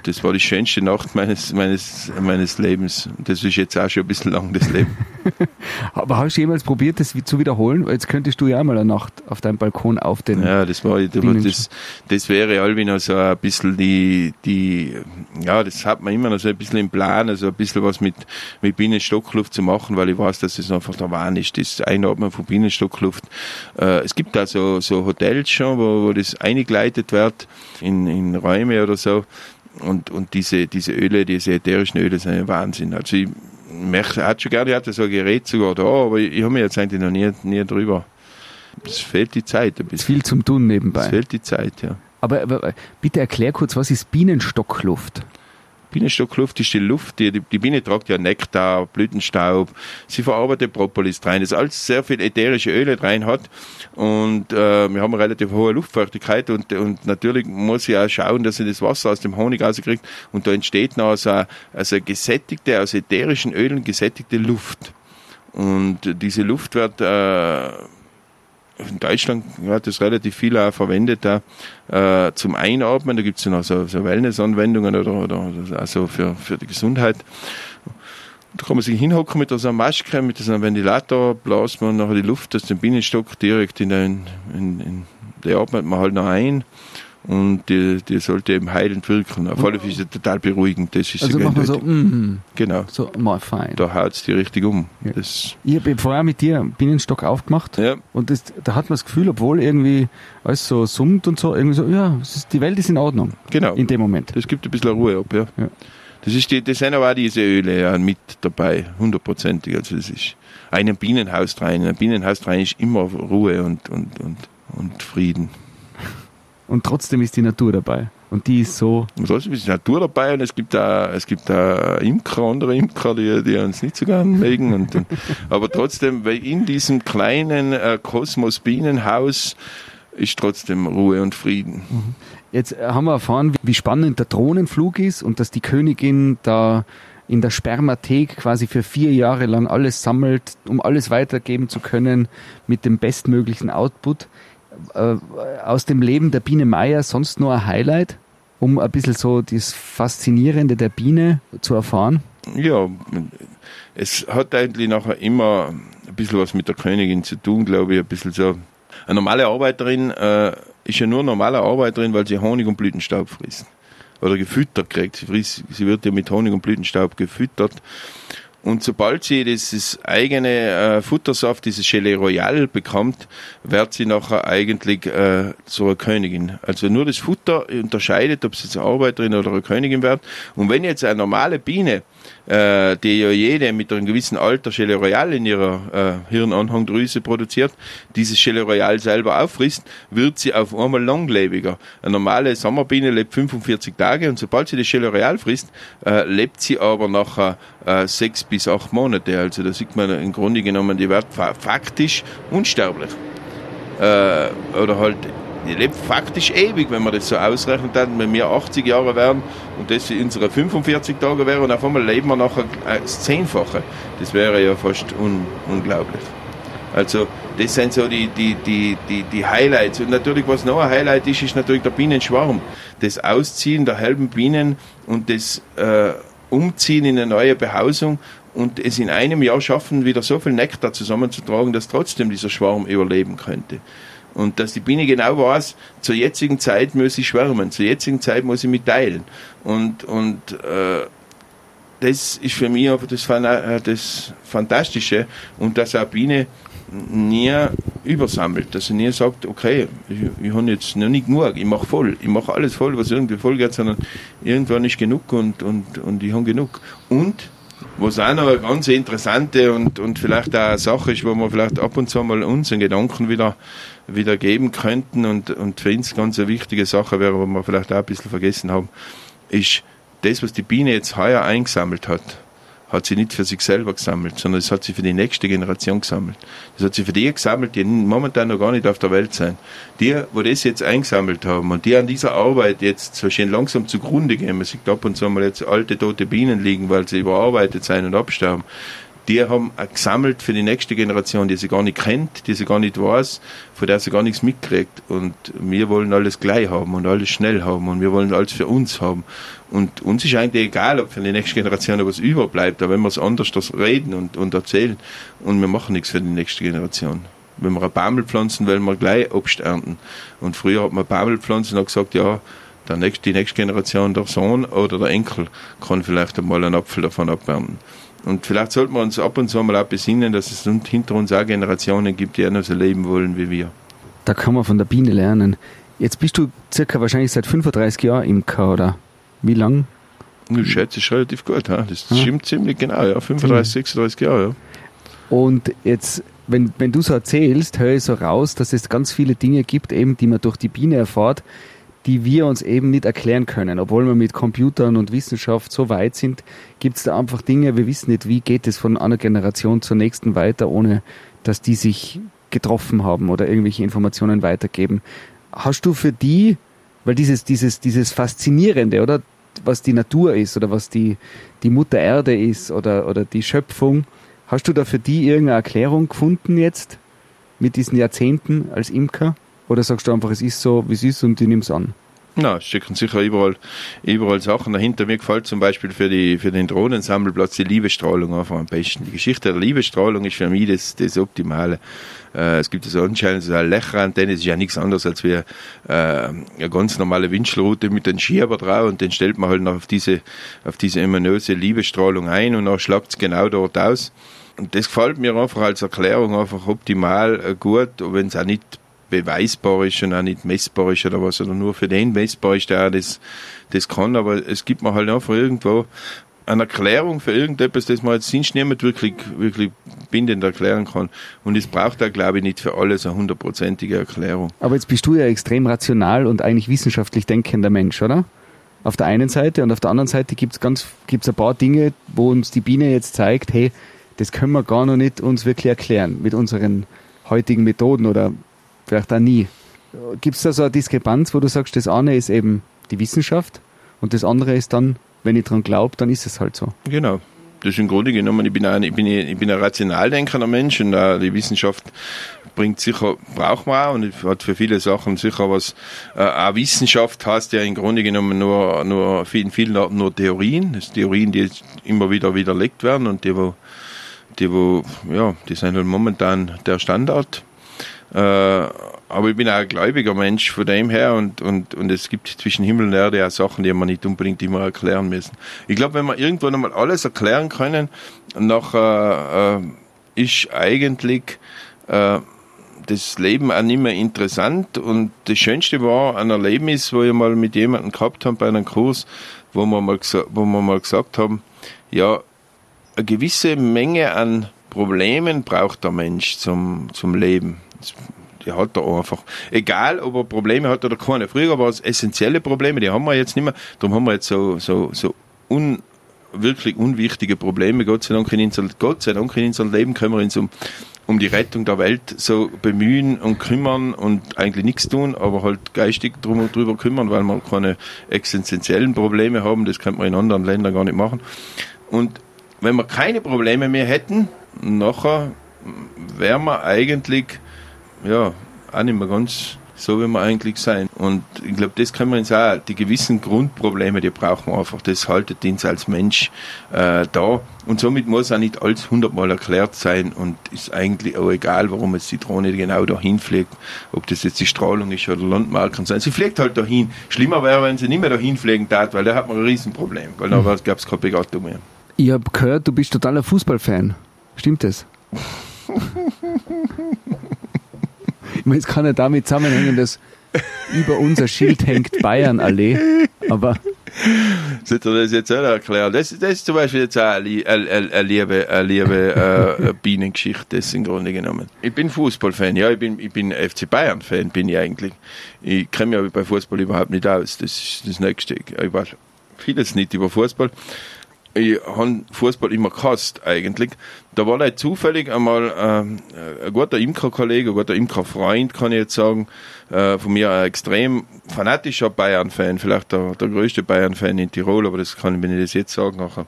Das war die schönste Nacht meines, meines, meines Lebens. Das ist jetzt auch schon ein bisschen lang, das Leben. [laughs] Aber hast du jemals probiert, das zu wiederholen? Jetzt könntest du ja mal eine Nacht auf deinem Balkon auf den. Ja, das war, das, das wäre allweil noch so ein bisschen die, die, ja, das hat man immer noch so ein bisschen im Plan, also ein bisschen was mit, mit Bienenstockluft zu machen, weil ich weiß, dass es einfach der Wahn ist, das Einatmen von Bienenstockluft. Äh, es gibt da so, so Hotels schon, wo, wo das eingeleitet wird, in, in Räume oder so und, und diese, diese Öle, diese ätherischen Öle sind ein Wahnsinn. Also ich möchte, hat schon gerne, ich hatte so ein Gerät sogar da, aber ich, ich habe mir jetzt eigentlich noch nie, nie drüber. Es fehlt die Zeit ein bisschen. Viel zum Tun nebenbei. Es fehlt die Zeit, ja. Aber, aber bitte erklär kurz, was ist Bienenstockluft? Bienenstockluft ist die Luft, die, die Biene tragt ja Nektar, Blütenstaub, sie verarbeitet Propolis rein, das alles sehr viel ätherische Öle rein hat. Und äh, wir haben eine relativ hohe Luftfeuchtigkeit und, und natürlich muss sie auch schauen, dass sie das Wasser aus dem Honig rauskriegt und da entsteht noch so eine, also gesättigte, aus ätherischen Ölen gesättigte Luft. Und diese Luft wird äh, in Deutschland wird das relativ viel auch verwendet äh, zum Einatmen. Da gibt es ja noch so, so Wellness-Anwendungen oder, oder also für, für die Gesundheit. Da kann man sich hinhocken mit so einer Maske, mit so einem Ventilator, bläst man nachher die Luft aus dem Bienenstock direkt in den, in, in, die atmet man halt noch ein und die, die sollte eben heilend wirken. Auf alle Fälle total beruhigend. Das ist also machen wir so, mm, genau. So mal fein. Da haut es die richtig um. Ja. Das ich habe vorher mit dir Bienenstock aufgemacht ja. und das, da hat man das Gefühl, obwohl irgendwie alles so summt und so, irgendwie so, ja, ist, die Welt ist in Ordnung. Genau. In dem Moment. Das gibt ein bisschen Ruhe ab, ja. ja. Das, ist die, das sind aber auch diese Öle ja, mit dabei, hundertprozentig. Also das ist ein Bienenhaus rein. Ein Bienenhaus rein ist immer Ruhe und, und, und, und Frieden und trotzdem ist die Natur dabei. Und die ist so. Und trotzdem ist die Natur dabei und es gibt da, es gibt da Imker, andere Imker, die, die uns nicht so gern mögen. Und, [laughs] aber trotzdem, weil in diesem kleinen äh, Kosmos Bienenhaus ist trotzdem Ruhe und Frieden. Mhm. Jetzt äh, haben wir erfahren, wie spannend der Drohnenflug ist und dass die Königin da in der Spermathek quasi für vier Jahre lang alles sammelt, um alles weitergeben zu können mit dem bestmöglichen Output aus dem Leben der Biene Meier sonst nur ein Highlight, um ein bisschen so das Faszinierende der Biene zu erfahren? Ja, es hat eigentlich nachher immer ein bisschen was mit der Königin zu tun, glaube ich, ein bisschen so. Eine normale Arbeiterin äh, ist ja nur normale Arbeiterin, weil sie Honig und Blütenstaub frisst. Oder gefüttert kriegt. Sie, frisst, sie wird ja mit Honig und Blütenstaub gefüttert. Und sobald sie dieses eigene äh, Futtersaft, dieses Gelee Royal bekommt, wird sie nachher eigentlich äh, so eine Königin. Also nur das Futter unterscheidet, ob sie jetzt eine Arbeiterin oder eine Königin wird. Und wenn jetzt eine normale Biene äh, die ja jede mit einem gewissen Alter Chile Royal in ihrer äh, Hirnanhangdrüse produziert, dieses Chile Royal selber auffrisst, wird sie auf einmal langlebiger. Eine normale Sommerbiene lebt 45 Tage und sobald sie das Chile Royal frisst, äh, lebt sie aber nachher äh, sechs bis acht Monate. Also da sieht man im Grunde genommen, die wird faktisch unsterblich. Äh, oder halt die lebt faktisch ewig, wenn man das so ausrechnet, dann, wenn wir 80 Jahre wären und das unsere 45 Tage wäre und auf einmal leben wir nachher das Zehnfache. Das wäre ja fast un unglaublich. Also das sind so die, die, die, die, die Highlights. Und natürlich, was noch ein Highlight ist, ist natürlich der Bienenschwarm. Das Ausziehen der halben Bienen und das äh, Umziehen in eine neue Behausung und es in einem Jahr schaffen, wieder so viel Nektar zusammenzutragen, dass trotzdem dieser Schwarm überleben könnte. Und dass die Biene genau weiß, zur jetzigen Zeit muss ich schwärmen, zur jetzigen Zeit muss ich mitteilen. Und, und äh, das ist für mich einfach das, äh, das Fantastische. Und dass eine Biene nie übersammelt, dass sie nie sagt, okay, ich, ich habe jetzt noch nicht genug, ich mache voll, ich mache alles voll, was irgendwie voll geht, sondern irgendwann ist genug und, und, und ich habe genug. Und was auch noch eine ganz interessante und, und vielleicht auch eine Sache ist, wo wir vielleicht ab und zu mal unseren Gedanken wieder wieder geben könnten und, und für uns ganz eine wichtige Sache wäre, wo wir vielleicht auch ein bisschen vergessen haben, ist das, was die Biene jetzt heuer eingesammelt hat, hat sie nicht für sich selber gesammelt, sondern das hat sie für die nächste Generation gesammelt. Das hat sie für die gesammelt, die momentan noch gar nicht auf der Welt sind. Die, wo das jetzt eingesammelt haben und die an dieser Arbeit jetzt so schön langsam zugrunde gehen, man sieht ab und zu mal jetzt alte tote Bienen liegen, weil sie überarbeitet sein und absterben die haben gesammelt für die nächste Generation, die sie gar nicht kennt, die sie gar nicht weiß, von der sie gar nichts mitkriegt. Und wir wollen alles gleich haben und alles schnell haben und wir wollen alles für uns haben. Und uns ist eigentlich egal, ob für die nächste Generation was überbleibt, aber wenn wir es anders das reden und, und erzählen und wir machen nichts für die nächste Generation. Wenn wir eine Baumel pflanzen, wollen wir gleich Obst ernten. Und früher hat man Baumel pflanzen und gesagt, ja, der nächste, die nächste Generation, der Sohn oder der Enkel, kann vielleicht einmal einen Apfel davon abernten. Und vielleicht sollten wir uns ab und zu mal auch besinnen, dass es hinter uns auch Generationen gibt, die auch noch so leben wollen wie wir. Da kann man von der Biene lernen. Jetzt bist du circa wahrscheinlich seit 35 Jahren Imker, oder? Wie lang? Ich schätze, ist relativ gut. Ha? Das ah. stimmt ziemlich genau, ja. 35, 36 Jahre, ja. Und jetzt, wenn, wenn du so erzählst, höre ich so raus, dass es ganz viele Dinge gibt, eben, die man durch die Biene erfahrt, die wir uns eben nicht erklären können. Obwohl wir mit Computern und Wissenschaft so weit sind, gibt es da einfach Dinge, wir wissen nicht, wie geht es von einer Generation zur nächsten weiter, ohne dass die sich getroffen haben oder irgendwelche Informationen weitergeben. Hast du für die, weil dieses, dieses, dieses Faszinierende, oder was die Natur ist oder was die, die Mutter Erde ist oder, oder die Schöpfung, hast du da für die irgendeine Erklärung gefunden jetzt mit diesen Jahrzehnten als Imker? Oder sagst du einfach, es ist so, wie es ist und ich nehme es an? Na, es stecken sicher überall, überall Sachen dahinter. Mir gefällt zum Beispiel für, die, für den Drohnensammelplatz die Liebestrahlung einfach am besten. Die Geschichte der Liebestrahlung ist für mich das, das Optimale. Äh, es gibt so anscheinend so eine Lächerantenne, das ist ja nichts anderes als wie äh, eine ganz normale Windschelrute mit einem Schieber drauf und den stellt man halt auf diese, auf diese emanöse Liebestrahlung ein und dann schlagt es genau dort aus. Und das gefällt mir einfach als Erklärung einfach optimal äh, gut, wenn es auch nicht beweisbar ist und auch nicht messbar ist oder was, oder nur für den messbar ist, der das, das kann, aber es gibt mir halt einfach irgendwo eine Erklärung für irgendetwas, das man jetzt sonst niemand wirklich, wirklich bindend erklären kann. Und es braucht da, glaube ich, nicht für alles eine hundertprozentige Erklärung. Aber jetzt bist du ja extrem rational und eigentlich wissenschaftlich denkender Mensch, oder? Auf der einen Seite und auf der anderen Seite gibt es ganz, gibt's ein paar Dinge, wo uns die Biene jetzt zeigt, hey, das können wir gar noch nicht uns wirklich erklären mit unseren heutigen Methoden oder vielleicht auch nie. Gibt es da so eine Diskrepanz, wo du sagst, das eine ist eben die Wissenschaft und das andere ist dann, wenn ich dran glaube, dann ist es halt so. Genau. Das ist im Grunde genommen, ich bin ein, ich bin, ich bin ein rational denkender Mensch und die Wissenschaft bringt sicher, braucht man auch und hat für viele Sachen sicher was. Uh, auch Wissenschaft heißt ja im Grunde genommen nur, nur in vielen Arten nur Theorien. Das Theorien, die immer wieder widerlegt werden und die, wo, die, wo, ja, die sind halt momentan der Standard. Äh, aber ich bin auch ein gläubiger Mensch von dem her und, und, und es gibt zwischen Himmel und Erde auch Sachen, die man nicht unbedingt immer erklären müssen. Ich glaube, wenn wir irgendwann einmal alles erklären können, nachher äh, ist eigentlich äh, das Leben auch nicht mehr interessant und das Schönste war ein Erlebnis, wo ich mal mit jemandem gehabt habe bei einem Kurs, wo wir mal, wo wir mal gesagt haben, ja, eine gewisse Menge an Problemen braucht der Mensch zum, zum Leben die hat er einfach. Egal, ob er Probleme hat oder keine. Früher war es essentielle Probleme, die haben wir jetzt nicht mehr. Darum haben wir jetzt so, so, so un, wirklich unwichtige Probleme. Gott sei Dank in unserem, Gott sei Dank in unserem Leben können wir uns um, um die Rettung der Welt so bemühen und kümmern und eigentlich nichts tun, aber halt geistig drum und drüber kümmern, weil wir keine existenziellen Probleme haben. Das könnte man in anderen Ländern gar nicht machen. Und wenn wir keine Probleme mehr hätten, nachher wären wir eigentlich ja, auch nicht mehr ganz so, wie wir eigentlich sein. Und ich glaube, das können wir uns auch, die gewissen Grundprobleme, die brauchen wir einfach, das haltet uns als Mensch äh, da. Und somit muss auch nicht alles hundertmal erklärt sein und ist eigentlich auch egal, warum jetzt die Drohne genau dahin fliegt, ob das jetzt die Strahlung ist oder Landmarken sein. Sie fliegt halt dahin. Schlimmer wäre, wenn sie nicht mehr dahin fliegen tat, weil da hat man ein Riesenproblem, weil da mhm. gab es keine Begattung mehr. Ich habe gehört, du bist totaler Fußballfan. Stimmt das? [laughs] Es kann ja damit zusammenhängen, dass über unser Schild hängt Bayernallee, aber. Sollte das jetzt auch erklären? Das, das ist zum Beispiel jetzt auch eine, eine, eine liebe, eine liebe äh, Bienengeschichte, das im Grunde genommen. Ich bin Fußballfan, ja, ich bin, ich bin FC Bayern-Fan, bin ich eigentlich. Ich kenne mich aber bei Fußball überhaupt nicht aus, das ist das Nächste. Ich weiß vieles nicht über Fußball ich habe Fußball immer gehasst eigentlich. Da war halt zufällig einmal äh, ein guter Imkerkollege, ein guter Imkerfreund, kann ich jetzt sagen, äh, von mir ein extrem fanatischer Bayern-Fan, vielleicht der, der größte Bayern-Fan in Tirol, aber das kann ich, wenn ich das jetzt sagen, nachher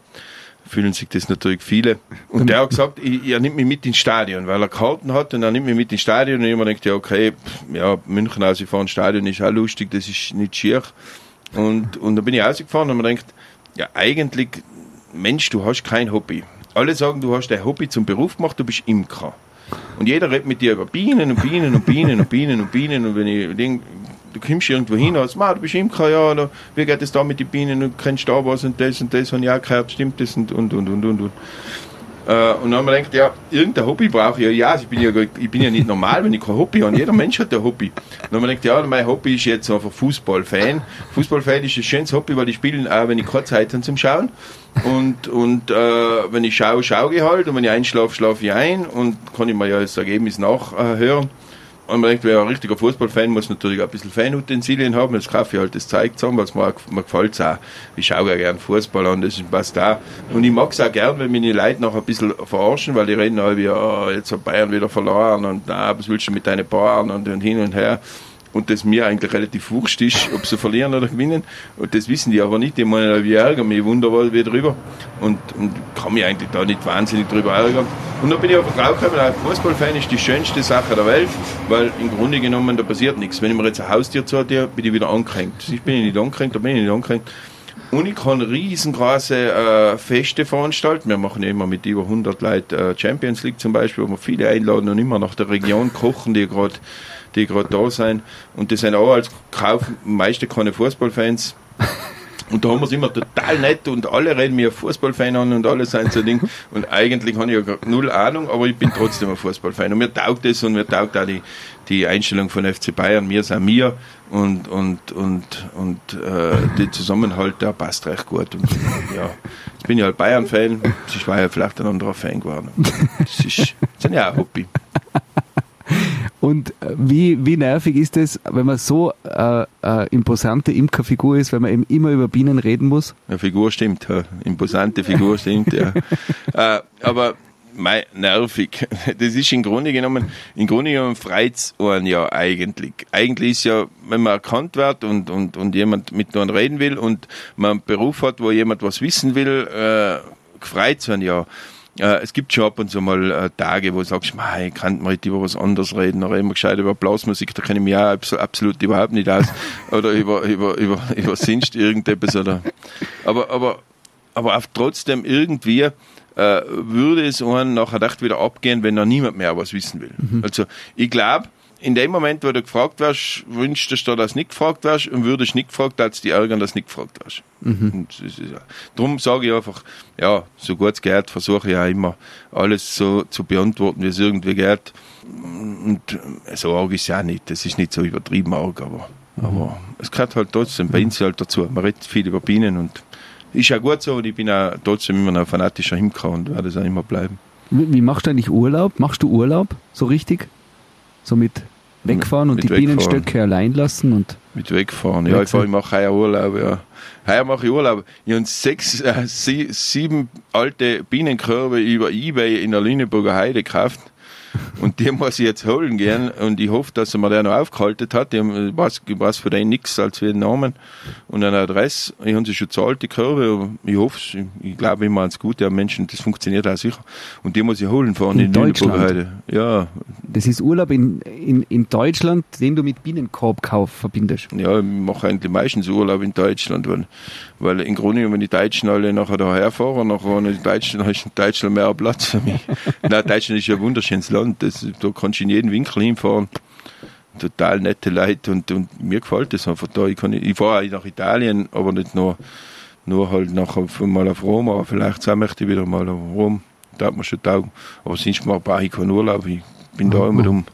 fühlen sich das natürlich viele. Und der hat gesagt, ich, er nimmt mich mit ins Stadion, weil er gehalten hat und er nimmt mich mit ins Stadion und ich mir denkt, ja, okay, ja, München ausgefahren, Stadion ist auch lustig, das ist nicht schier. Und, und dann bin ich ausgefahren und mir denkt, ja, eigentlich, Mensch, du hast kein Hobby. Alle sagen, du hast dein Hobby zum Beruf gemacht, du bist Imker. Und jeder redet mit dir über Bienen und Bienen und Bienen und Bienen und Bienen und wenn ich denke, du kommst irgendwo hin, als du bist Imker, ja, oder wie geht es da mit den Bienen und kennst da was und das und das, und ja gehört, stimmt das und und und und und. Und. Äh, und dann haben wir gedacht, ja, irgendein Hobby brauche ich ja. Ja, ich bin ja, ich bin ja nicht normal, wenn ich kein Hobby habe. Jeder Mensch hat ein Hobby. Und dann haben wir gedacht, ja, mein Hobby ist jetzt einfach Fußballfan. Fußballfan ist ein schönes Hobby, weil ich spiele auch, wenn ich keine Zeit habe zum Schauen. Und, und äh, wenn ich schaue, schaue ich halt. Und wenn ich einschlafe, schlafe ich ein. Und kann ich mir ja das Ergebnis nachhören. Äh, man denkt, wer ein richtiger Fußballfan muss natürlich auch ein bisschen Fanutensilien haben. Das kaufe ich halt das Zeug zusammen, weil mir, mir gefällt es auch. Ich schaue ja gern Fußball an, das passt auch. Und ich mag es auch gern, wenn die Leute noch ein bisschen verarschen, weil die reden halt wie, oh, jetzt hat Bayern wieder verloren und na, was willst du mit deinen Bauern und, und hin und her und das mir eigentlich relativ wurscht ist, ob sie verlieren oder gewinnen. Und das wissen die aber nicht. Die meinen, wie ärgern mich wunderbar wie drüber. Und, und kann mich eigentlich da nicht wahnsinnig drüber ärgern. Und dann bin ich auf den Grau gekommen, ein Fußballfan ist die schönste Sache der Welt, weil im Grunde genommen, da passiert nichts. Wenn ich mir jetzt ein Haustier zuhöre, bin ich wieder angehängt. Ich bin nicht angehängt, da bin ich nicht angehängt. Und ich kann riesengroße äh, Feste veranstalten. Wir machen ja immer mit über 100 Leuten äh, Champions League zum Beispiel, wo wir viele einladen und immer nach der Region kochen, die gerade die gerade da sind. Und die sind auch als Kauf meiste keine Fußballfans. [laughs] Und da haben wir es immer total nett und alle reden mir Fußballfan an und alle sind so Ding. Und eigentlich habe ich ja null Ahnung, aber ich bin trotzdem ein Fußballfan. Und mir taugt das und mir taugt auch die, die Einstellung von FC Bayern. Wir sind mir und, und, und, und äh, der Zusammenhalt, der passt recht gut. Und, ja, ich bin ja halt Bayern-Fan. Ich war ja vielleicht ein anderer Fan geworden. Das ist, das ist ja auch ein Hobby. Und äh, wie, wie nervig ist es, wenn man so äh, äh, imposante Imkerfigur ist, wenn man eben immer über Bienen reden muss? Ja, Figur stimmt, ja. imposante Figur [laughs] stimmt, ja. äh, aber mei, nervig. Das ist im Grunde genommen, im Grunde genommen freut's einen ja eigentlich. Eigentlich ist ja, wenn man erkannt wird und, und, und jemand mit einem reden will und man einen Beruf hat, wo jemand was wissen will, äh, freut's einen ja. Äh, es gibt schon ab und zu mal äh, Tage, wo du sagst, ich kann mal über was anderes reden, oder immer gescheit über Blasmusik, da kenne ich mich ja absolut überhaupt nicht aus, [laughs] oder über, über, über, über sonst irgendetwas, oder, aber, aber, aber auch trotzdem irgendwie, äh, würde es einen nachher echt wieder abgehen, wenn da niemand mehr was wissen will. Mhm. Also, ich glaube, in dem Moment, wo du gefragt wirst, wünschst du, dass du nicht gefragt wirst und würdest nicht gefragt, als die ärgern, dass du nicht gefragt wirst. Mhm. Ja. Darum sage ich einfach, ja, so gut es geht, versuche ich auch immer alles so zu beantworten, wie es irgendwie geht. Und so arg ist es ja nicht, das ist nicht so übertrieben arg, aber, mhm. aber es gehört halt trotzdem bei uns halt dazu. Man redet viel über Bienen und ist ja gut so und ich bin auch trotzdem immer noch ein fanatischer Imker und werde es auch immer bleiben. Wie machst du eigentlich Urlaub? Machst du Urlaub so richtig? So mit wegfahren und mit die wegfahren. Bienenstöcke allein lassen und mit wegfahren. Ja, ich, fahr, ich mache heuer Urlaub, ja. Heuer mache ich Urlaub. Ich habe sechs, äh, sie, sieben alte Bienenkörbe über Ebay in der Lüneburger Heide gekauft. Und die muss ich jetzt holen gehen und ich hoffe, dass er mir der noch aufgehalten hat. Ich weiß, ich weiß von denen nichts als für den Namen und eine Adresse. Ich habe sie schon zahlt, die Kurve. Ich hoffe, ich, ich glaube immer ans Gute am Menschen, das funktioniert auch sicher. Und die muss ich holen fahren in, in Deutschland. Heute. Ja. Das ist Urlaub in, in, in Deutschland, den du mit Bienenkorbkauf verbindest. Ja, ich mache eigentlich meistens Urlaub in Deutschland, weil, weil im Grunde, wenn die Deutschen alle nachher daher fahren, nachher haben die Deutschen, [laughs] Deutschland mehr Platz für mich. [laughs] Nein, Deutschland ist ja ein wunderschönes Land. Das, da kannst du in jeden Winkel hinfahren. Total nette Leute und, und mir gefällt das einfach da. Ich, kann, ich fahre auch nach Italien, aber nicht nur, nur halt nachher mal auf Rom, aber vielleicht auch möchte ich wieder mal auf Rom. Da hat man schon taugen. Aber sonst brauche ich keinen Urlaub. Ich bin da immer um.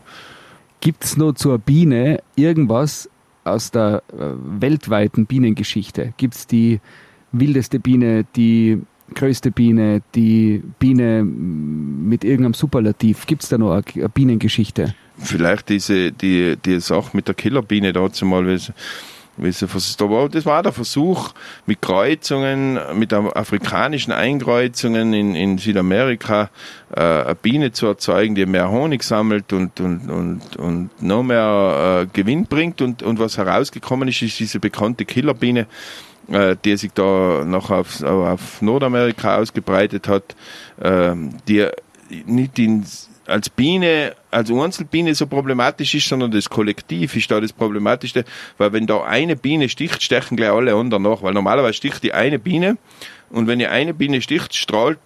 Gibt es noch zur Biene irgendwas aus der äh, weltweiten Bienengeschichte? Gibt es die wildeste Biene, die größte Biene, die Biene mit irgendeinem Superlativ? Gibt es da noch eine, Bienengeschichte? Vielleicht diese, die, die Sache mit der Killerbiene dazu mal, das war, der Versuch mit Kreuzungen, mit afrikanischen Einkreuzungen in, in Südamerika äh, eine Biene zu erzeugen, die mehr Honig sammelt und, und, und, und noch mehr äh, Gewinn bringt. Und, und was herausgekommen ist, ist diese bekannte Killerbiene, die sich da noch auf, auf Nordamerika ausgebreitet hat, äh, die nicht in, als Biene, als Einzelbiene so problematisch ist, sondern das Kollektiv ist da das Problematischste, weil wenn da eine Biene sticht, stechen gleich alle anderen nach, weil normalerweise sticht die eine Biene und wenn die eine Biene sticht, strahlt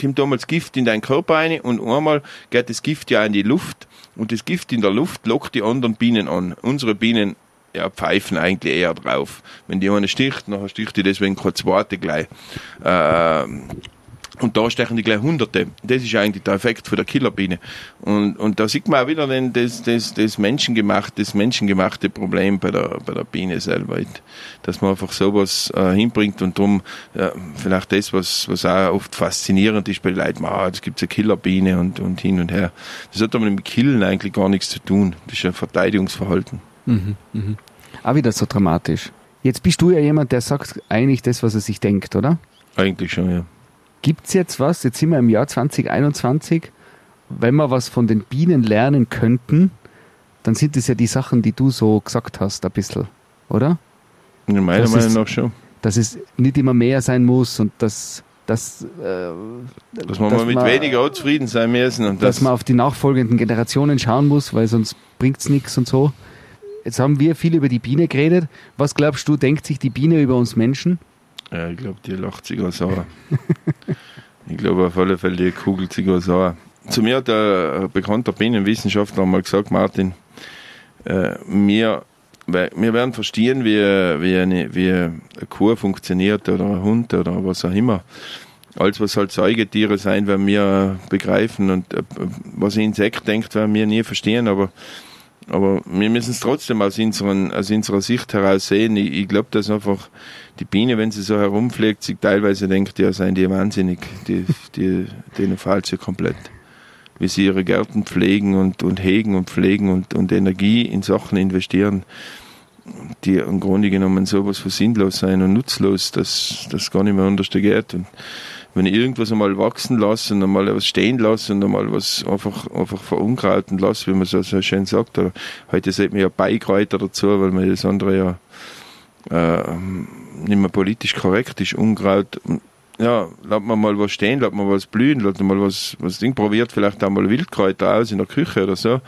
kommt damals Gift in deinen Körper rein und einmal geht das Gift ja in die Luft und das Gift in der Luft lockt die anderen Bienen an. Unsere Bienen ja, pfeifen eigentlich eher drauf. Wenn die eine sticht, dann sticht die deswegen keine zweite gleich. Äh, und da stechen die gleich Hunderte. Das ist eigentlich der Effekt von der Killerbiene. Und, und da sieht man auch wieder den, das, das, das, menschengemachte, das menschengemachte Problem bei der, bei der Biene selber. Dass man einfach sowas äh, hinbringt und darum äh, vielleicht das, was, was auch oft faszinierend ist bei den Leuten, ah, es gibt eine Killerbiene und, und hin und her. Das hat aber mit dem Killen eigentlich gar nichts zu tun. Das ist ein Verteidigungsverhalten. Mhm, mhm. Auch wieder so dramatisch. Jetzt bist du ja jemand, der sagt eigentlich das, was er sich denkt, oder? Eigentlich schon, ja. Gibt es jetzt was, jetzt sind wir im Jahr 2021, wenn wir was von den Bienen lernen könnten, dann sind es ja die Sachen, die du so gesagt hast, ein bisschen, oder? In meiner Meinung nach schon. Dass es nicht immer mehr sein muss und dass, dass, äh, dass man dass mal mit man, weniger auch zufrieden sein müssen. Und dass das man auf die nachfolgenden Generationen schauen muss, weil sonst bringt es nichts und so. Jetzt haben wir viel über die Biene geredet. Was glaubst du, denkt sich die Biene über uns Menschen? Ja, ich glaube, die lacht sich auch sauer. [laughs] ich glaube auf alle Fälle, die kugelt sich auch sauer. Zu mir hat ein bekannter Bienenwissenschaftler mal gesagt, Martin, äh, wir, wir werden verstehen, wie, wie, eine, wie eine Kuh funktioniert oder ein Hund oder was auch immer. Alles, was halt Säugetiere sein, werden wir begreifen und äh, was ein Insekt denkt, werden wir nie verstehen, aber aber wir müssen es trotzdem aus, unseren, aus unserer Sicht heraus sehen. Ich, ich glaube, dass einfach die Biene, wenn sie so herumfliegt, sich teilweise denkt, ja, seien die wahnsinnig, die, die, denen fehlt sie komplett. Wie sie ihre Gärten pflegen und, und hegen und pflegen und, und Energie in Sachen investieren, die im Grunde genommen sowas von sinnlos sein und nutzlos, dass das gar nicht mehr anders geht. Und wenn ich irgendwas einmal wachsen lasse und einmal was stehen lasse und einmal was einfach, einfach verunkrauten lasse, wie man so, so schön sagt, oder heute sieht man ja Beikräuter dazu, weil man das andere ja äh, nicht mehr politisch korrekt ist, Unkraut, ja, lasst man mal was stehen, lasst man was blühen, lasst man mal was, was Ding probiert, vielleicht auch mal Wildkräuter aus in der Küche oder so,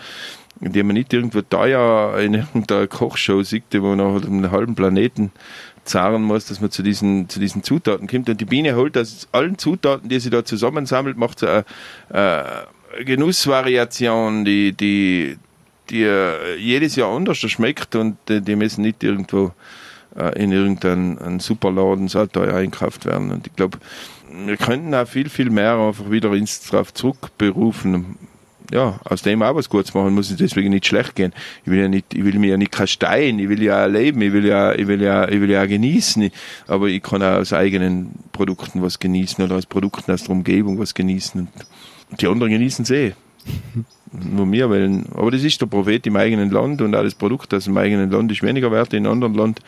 die man nicht irgendwo teuer in irgendeiner Kochshow sieht, wo man nach einem halben Planeten zahlen muss, dass man zu diesen, zu diesen Zutaten kommt. Und die Biene holt aus allen Zutaten, die sie da zusammensammelt, macht sie eine, eine Genussvariation, die, die, die jedes Jahr anders schmeckt und die müssen nicht irgendwo äh, in irgendeinen Superladen so teuer einkauft werden. Und ich glaube, wir könnten auch viel, viel mehr einfach wieder ins darauf zurückberufen, ja, aus dem auch was Gutes machen, muss es deswegen nicht schlecht gehen. Ich will ja nicht, ich will mir ja nicht kasteien, ich will ja leben, ich will ja, ich will ja, ich will ja genießen, aber ich kann auch aus eigenen Produkten was genießen oder aus Produkten aus der Umgebung was genießen und die anderen genießen es eh. [laughs] Nur mir, weil, aber das ist der Prophet im eigenen Land und auch das Produkt aus dem eigenen Land ist weniger wert, in einem anderen Land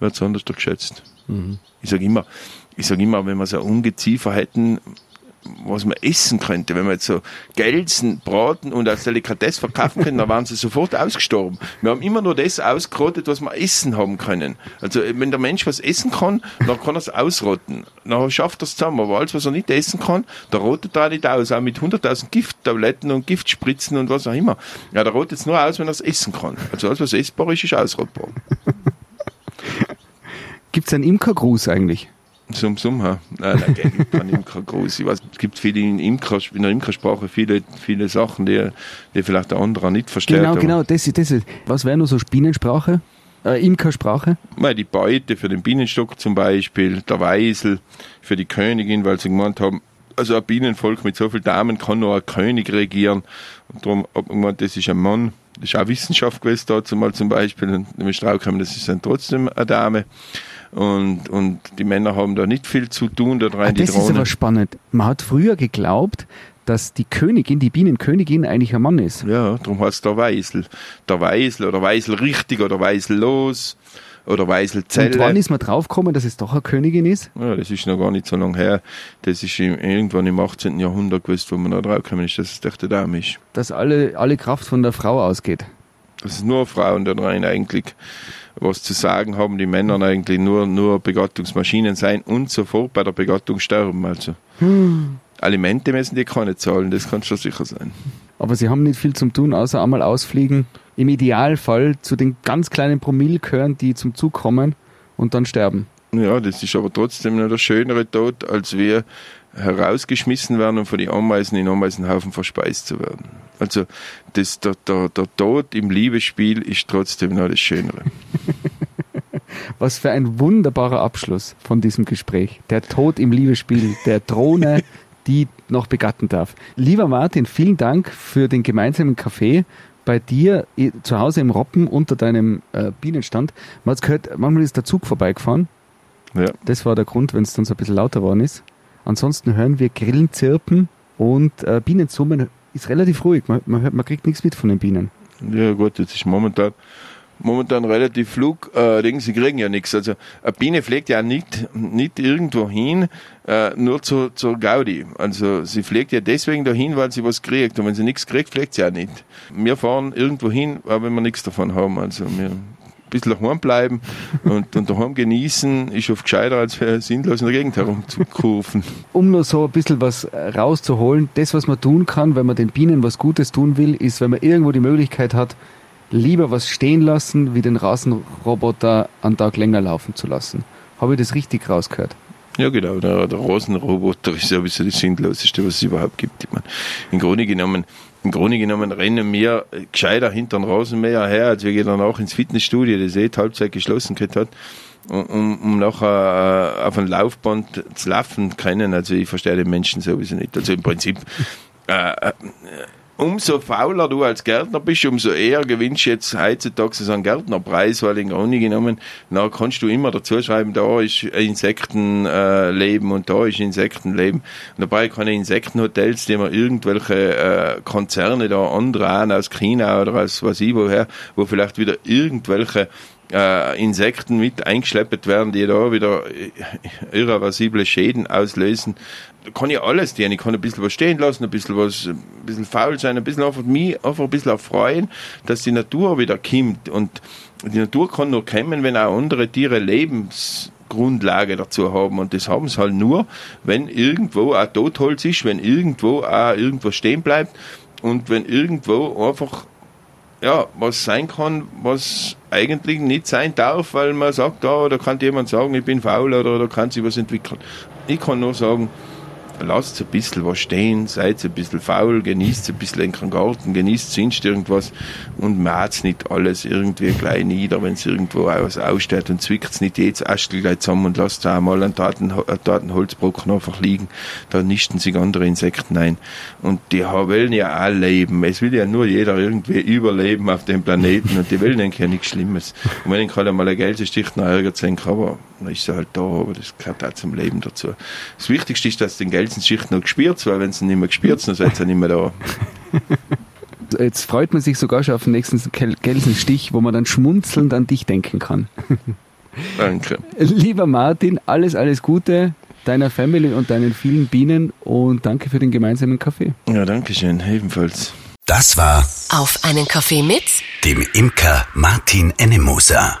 wird es anders geschätzt. Mhm. Ich sage immer, ich sage immer, wenn wir so Ungeziefer hätten, was man essen könnte. Wenn man jetzt so Gelsen braten und als Delikatesse verkaufen können, dann waren sie sofort ausgestorben. Wir haben immer nur das ausgerottet, was wir essen haben können. Also wenn der Mensch was essen kann, dann kann er es ausrotten. Dann schafft er es zusammen. Aber alles, was er nicht essen kann, da rotet er nicht aus. Auch mit 100.000 Gifttabletten und Giftspritzen und was auch immer. Ja, da rotet es nur aus, wenn er es essen kann. Also alles, was essbar ist, ist ausrottbar. [laughs] Gibt es einen Imkergruß eigentlich? Zum Sommer? Nein, nein, gibt keinen Imker groß. Ich weiß, es gibt viele in, Imker, in der Imkersprache viele, viele Sachen, die, die vielleicht der andere nicht versteht. Genau, genau, das ist, das. Was wäre nur so Bienensprache? Äh, Imkersprache? Die Beute für den Bienenstock zum Beispiel, der Weisel für die Königin, weil sie gemeint haben, also ein Bienenvolk mit so vielen Damen kann nur ein König regieren. Und darum hat man gemeint, das ist ein Mann. Das ist auch Wissenschaft gewesen, dazu mal zum Beispiel. Und wenn wir drauf kommen, das ist dann trotzdem eine Dame. Und, und die Männer haben da nicht viel zu tun, da rein ah, die Das Drohnen. ist aber spannend. Man hat früher geglaubt, dass die Königin, die Bienenkönigin eigentlich ein Mann ist. Ja, darum heißt der Weisel. Der Weisel oder Weisel richtig oder Weisel los oder Weiselzelle. Und wann ist man draufgekommen, dass es doch eine Königin ist? Ja, das ist noch gar nicht so lange her. Das ist im, irgendwann im 18. Jahrhundert gewesen, wo man da draufgekommen ist, dass es doch der Dame ist. Dass alle, alle Kraft von der Frau ausgeht. Das ist nur Frauen da rein eigentlich. Was zu sagen haben, die Männer eigentlich nur, nur Begattungsmaschinen sein und sofort bei der Begattung sterben. Also Alimente müssen die keine zahlen, das kann schon sicher sein. Aber sie haben nicht viel zum tun, außer einmal ausfliegen. Im Idealfall zu den ganz kleinen Promille gehören, die zum Zug kommen und dann sterben. Ja, das ist aber trotzdem noch der schönere Tod, als wir herausgeschmissen werden und von den Ameisen in Ameisenhaufen verspeist zu werden. Also das, der, der, der Tod im Liebesspiel ist trotzdem noch das Schönere. [laughs] Was für ein wunderbarer Abschluss von diesem Gespräch. Der Tod im Liebesspiel, der Drohne, [laughs] die noch begatten darf. Lieber Martin, vielen Dank für den gemeinsamen Kaffee bei dir zu Hause im Roppen unter deinem äh, Bienenstand. Man hat gehört, manchmal ist der Zug vorbeigefahren. Ja. Das war der Grund, wenn es dann so ein bisschen lauter geworden ist. Ansonsten hören wir Grillen zirpen und äh, Bienen summen. Ist relativ ruhig. Man, man, hört, man kriegt nichts mit von den Bienen. Ja gut, das ist momentan momentan relativ flug, äh, sie kriegen ja nichts. Also eine Biene fliegt ja nicht, nicht irgendwo hin, äh, nur zur, zur Gaudi. Also sie fliegt ja deswegen dahin, weil sie was kriegt. Und wenn sie nichts kriegt, fliegt sie ja nicht. Wir fahren irgendwo hin, aber wenn wir nichts davon haben. Also wir bisschen daheim bleiben und, und daheim genießen, ist oft gescheiter, als sinnlos in der Gegend herumzukurven. Um nur so ein bisschen was rauszuholen, das, was man tun kann, wenn man den Bienen was Gutes tun will, ist, wenn man irgendwo die Möglichkeit hat, lieber was stehen lassen, wie den Rasenroboter einen Tag länger laufen zu lassen. Habe ich das richtig rausgehört? Ja, genau. Der, der Rasenroboter ist ja sowieso das Sinnloseste, was es überhaupt gibt. Ich meine, im Grunde genommen, im Grunde genommen rennen wir gescheiter hinter den Rasenmäher her, als wir gehen dann auch ins Fitnessstudio, das eh halbzeit geschlossen hat, um, um nachher äh, auf ein Laufband zu laufen können. Also ich verstehe den Menschen sowieso nicht. Also im Prinzip äh, äh umso fauler du als Gärtner bist, umso eher gewinnst du jetzt heutzutage so einen Gärtnerpreis, weil im Grunde genommen, na, kannst du immer dazu schreiben, da ist Insektenleben äh, und da ist Insektenleben. Und dabei keine Insektenhotels, die man irgendwelche äh, Konzerne da andrehen aus China oder aus was ich woher, wo vielleicht wieder irgendwelche äh, Insekten mit eingeschleppt werden, die da wieder irreversible Schäden auslösen. Da kann ich alles tun. Ich kann ein bisschen was stehen lassen, ein bisschen was, ein bisschen faul sein, ein bisschen einfach mich einfach ein bisschen freuen, dass die Natur wieder kommt. Und die Natur kann nur kommen, wenn auch andere Tiere Lebensgrundlage dazu haben. Und das haben sie halt nur, wenn irgendwo auch Totholz ist, wenn irgendwo auch irgendwo stehen bleibt und wenn irgendwo einfach ja, was sein kann, was eigentlich nicht sein darf, weil man sagt, da, da kann jemand sagen, ich bin faul oder da kann sich was entwickeln. Ich kann nur sagen, lasst ein bisschen was stehen, seid ein bisschen faul, genießt ein bisschen in Garten, genießt sonst irgendwas und macht's nicht alles irgendwie gleich nieder, wenn es irgendwo was aussteht und zwickt's nicht jedes Astel gleich zusammen und lasst da einmal einen Datenholzbrocken einfach liegen, da nischten sich andere Insekten ein. Und die wollen ja auch leben. Es will ja nur jeder irgendwie überleben auf dem Planeten und die wollen eigentlich ja nichts Schlimmes. Und wenn ich halt einmal ein Geldstich noch ärgert aber dann ist sie halt da, aber das gehört auch zum Leben dazu. Das Wichtigste ist, dass den Gelsenschicht noch gespürt, weil wenn sie nicht mehr gespürt dann seid ihr nicht mehr da. [laughs] Jetzt freut man sich sogar schon auf den nächsten Gelsenstich, wo man dann schmunzelnd an dich denken kann. [laughs] Danke. Lieber Martin, alles, alles Gute deiner Family und deinen vielen Bienen und danke für den gemeinsamen Kaffee. Ja, danke schön, ebenfalls. Das war Auf einen Kaffee mit dem Imker Martin Ennemoser.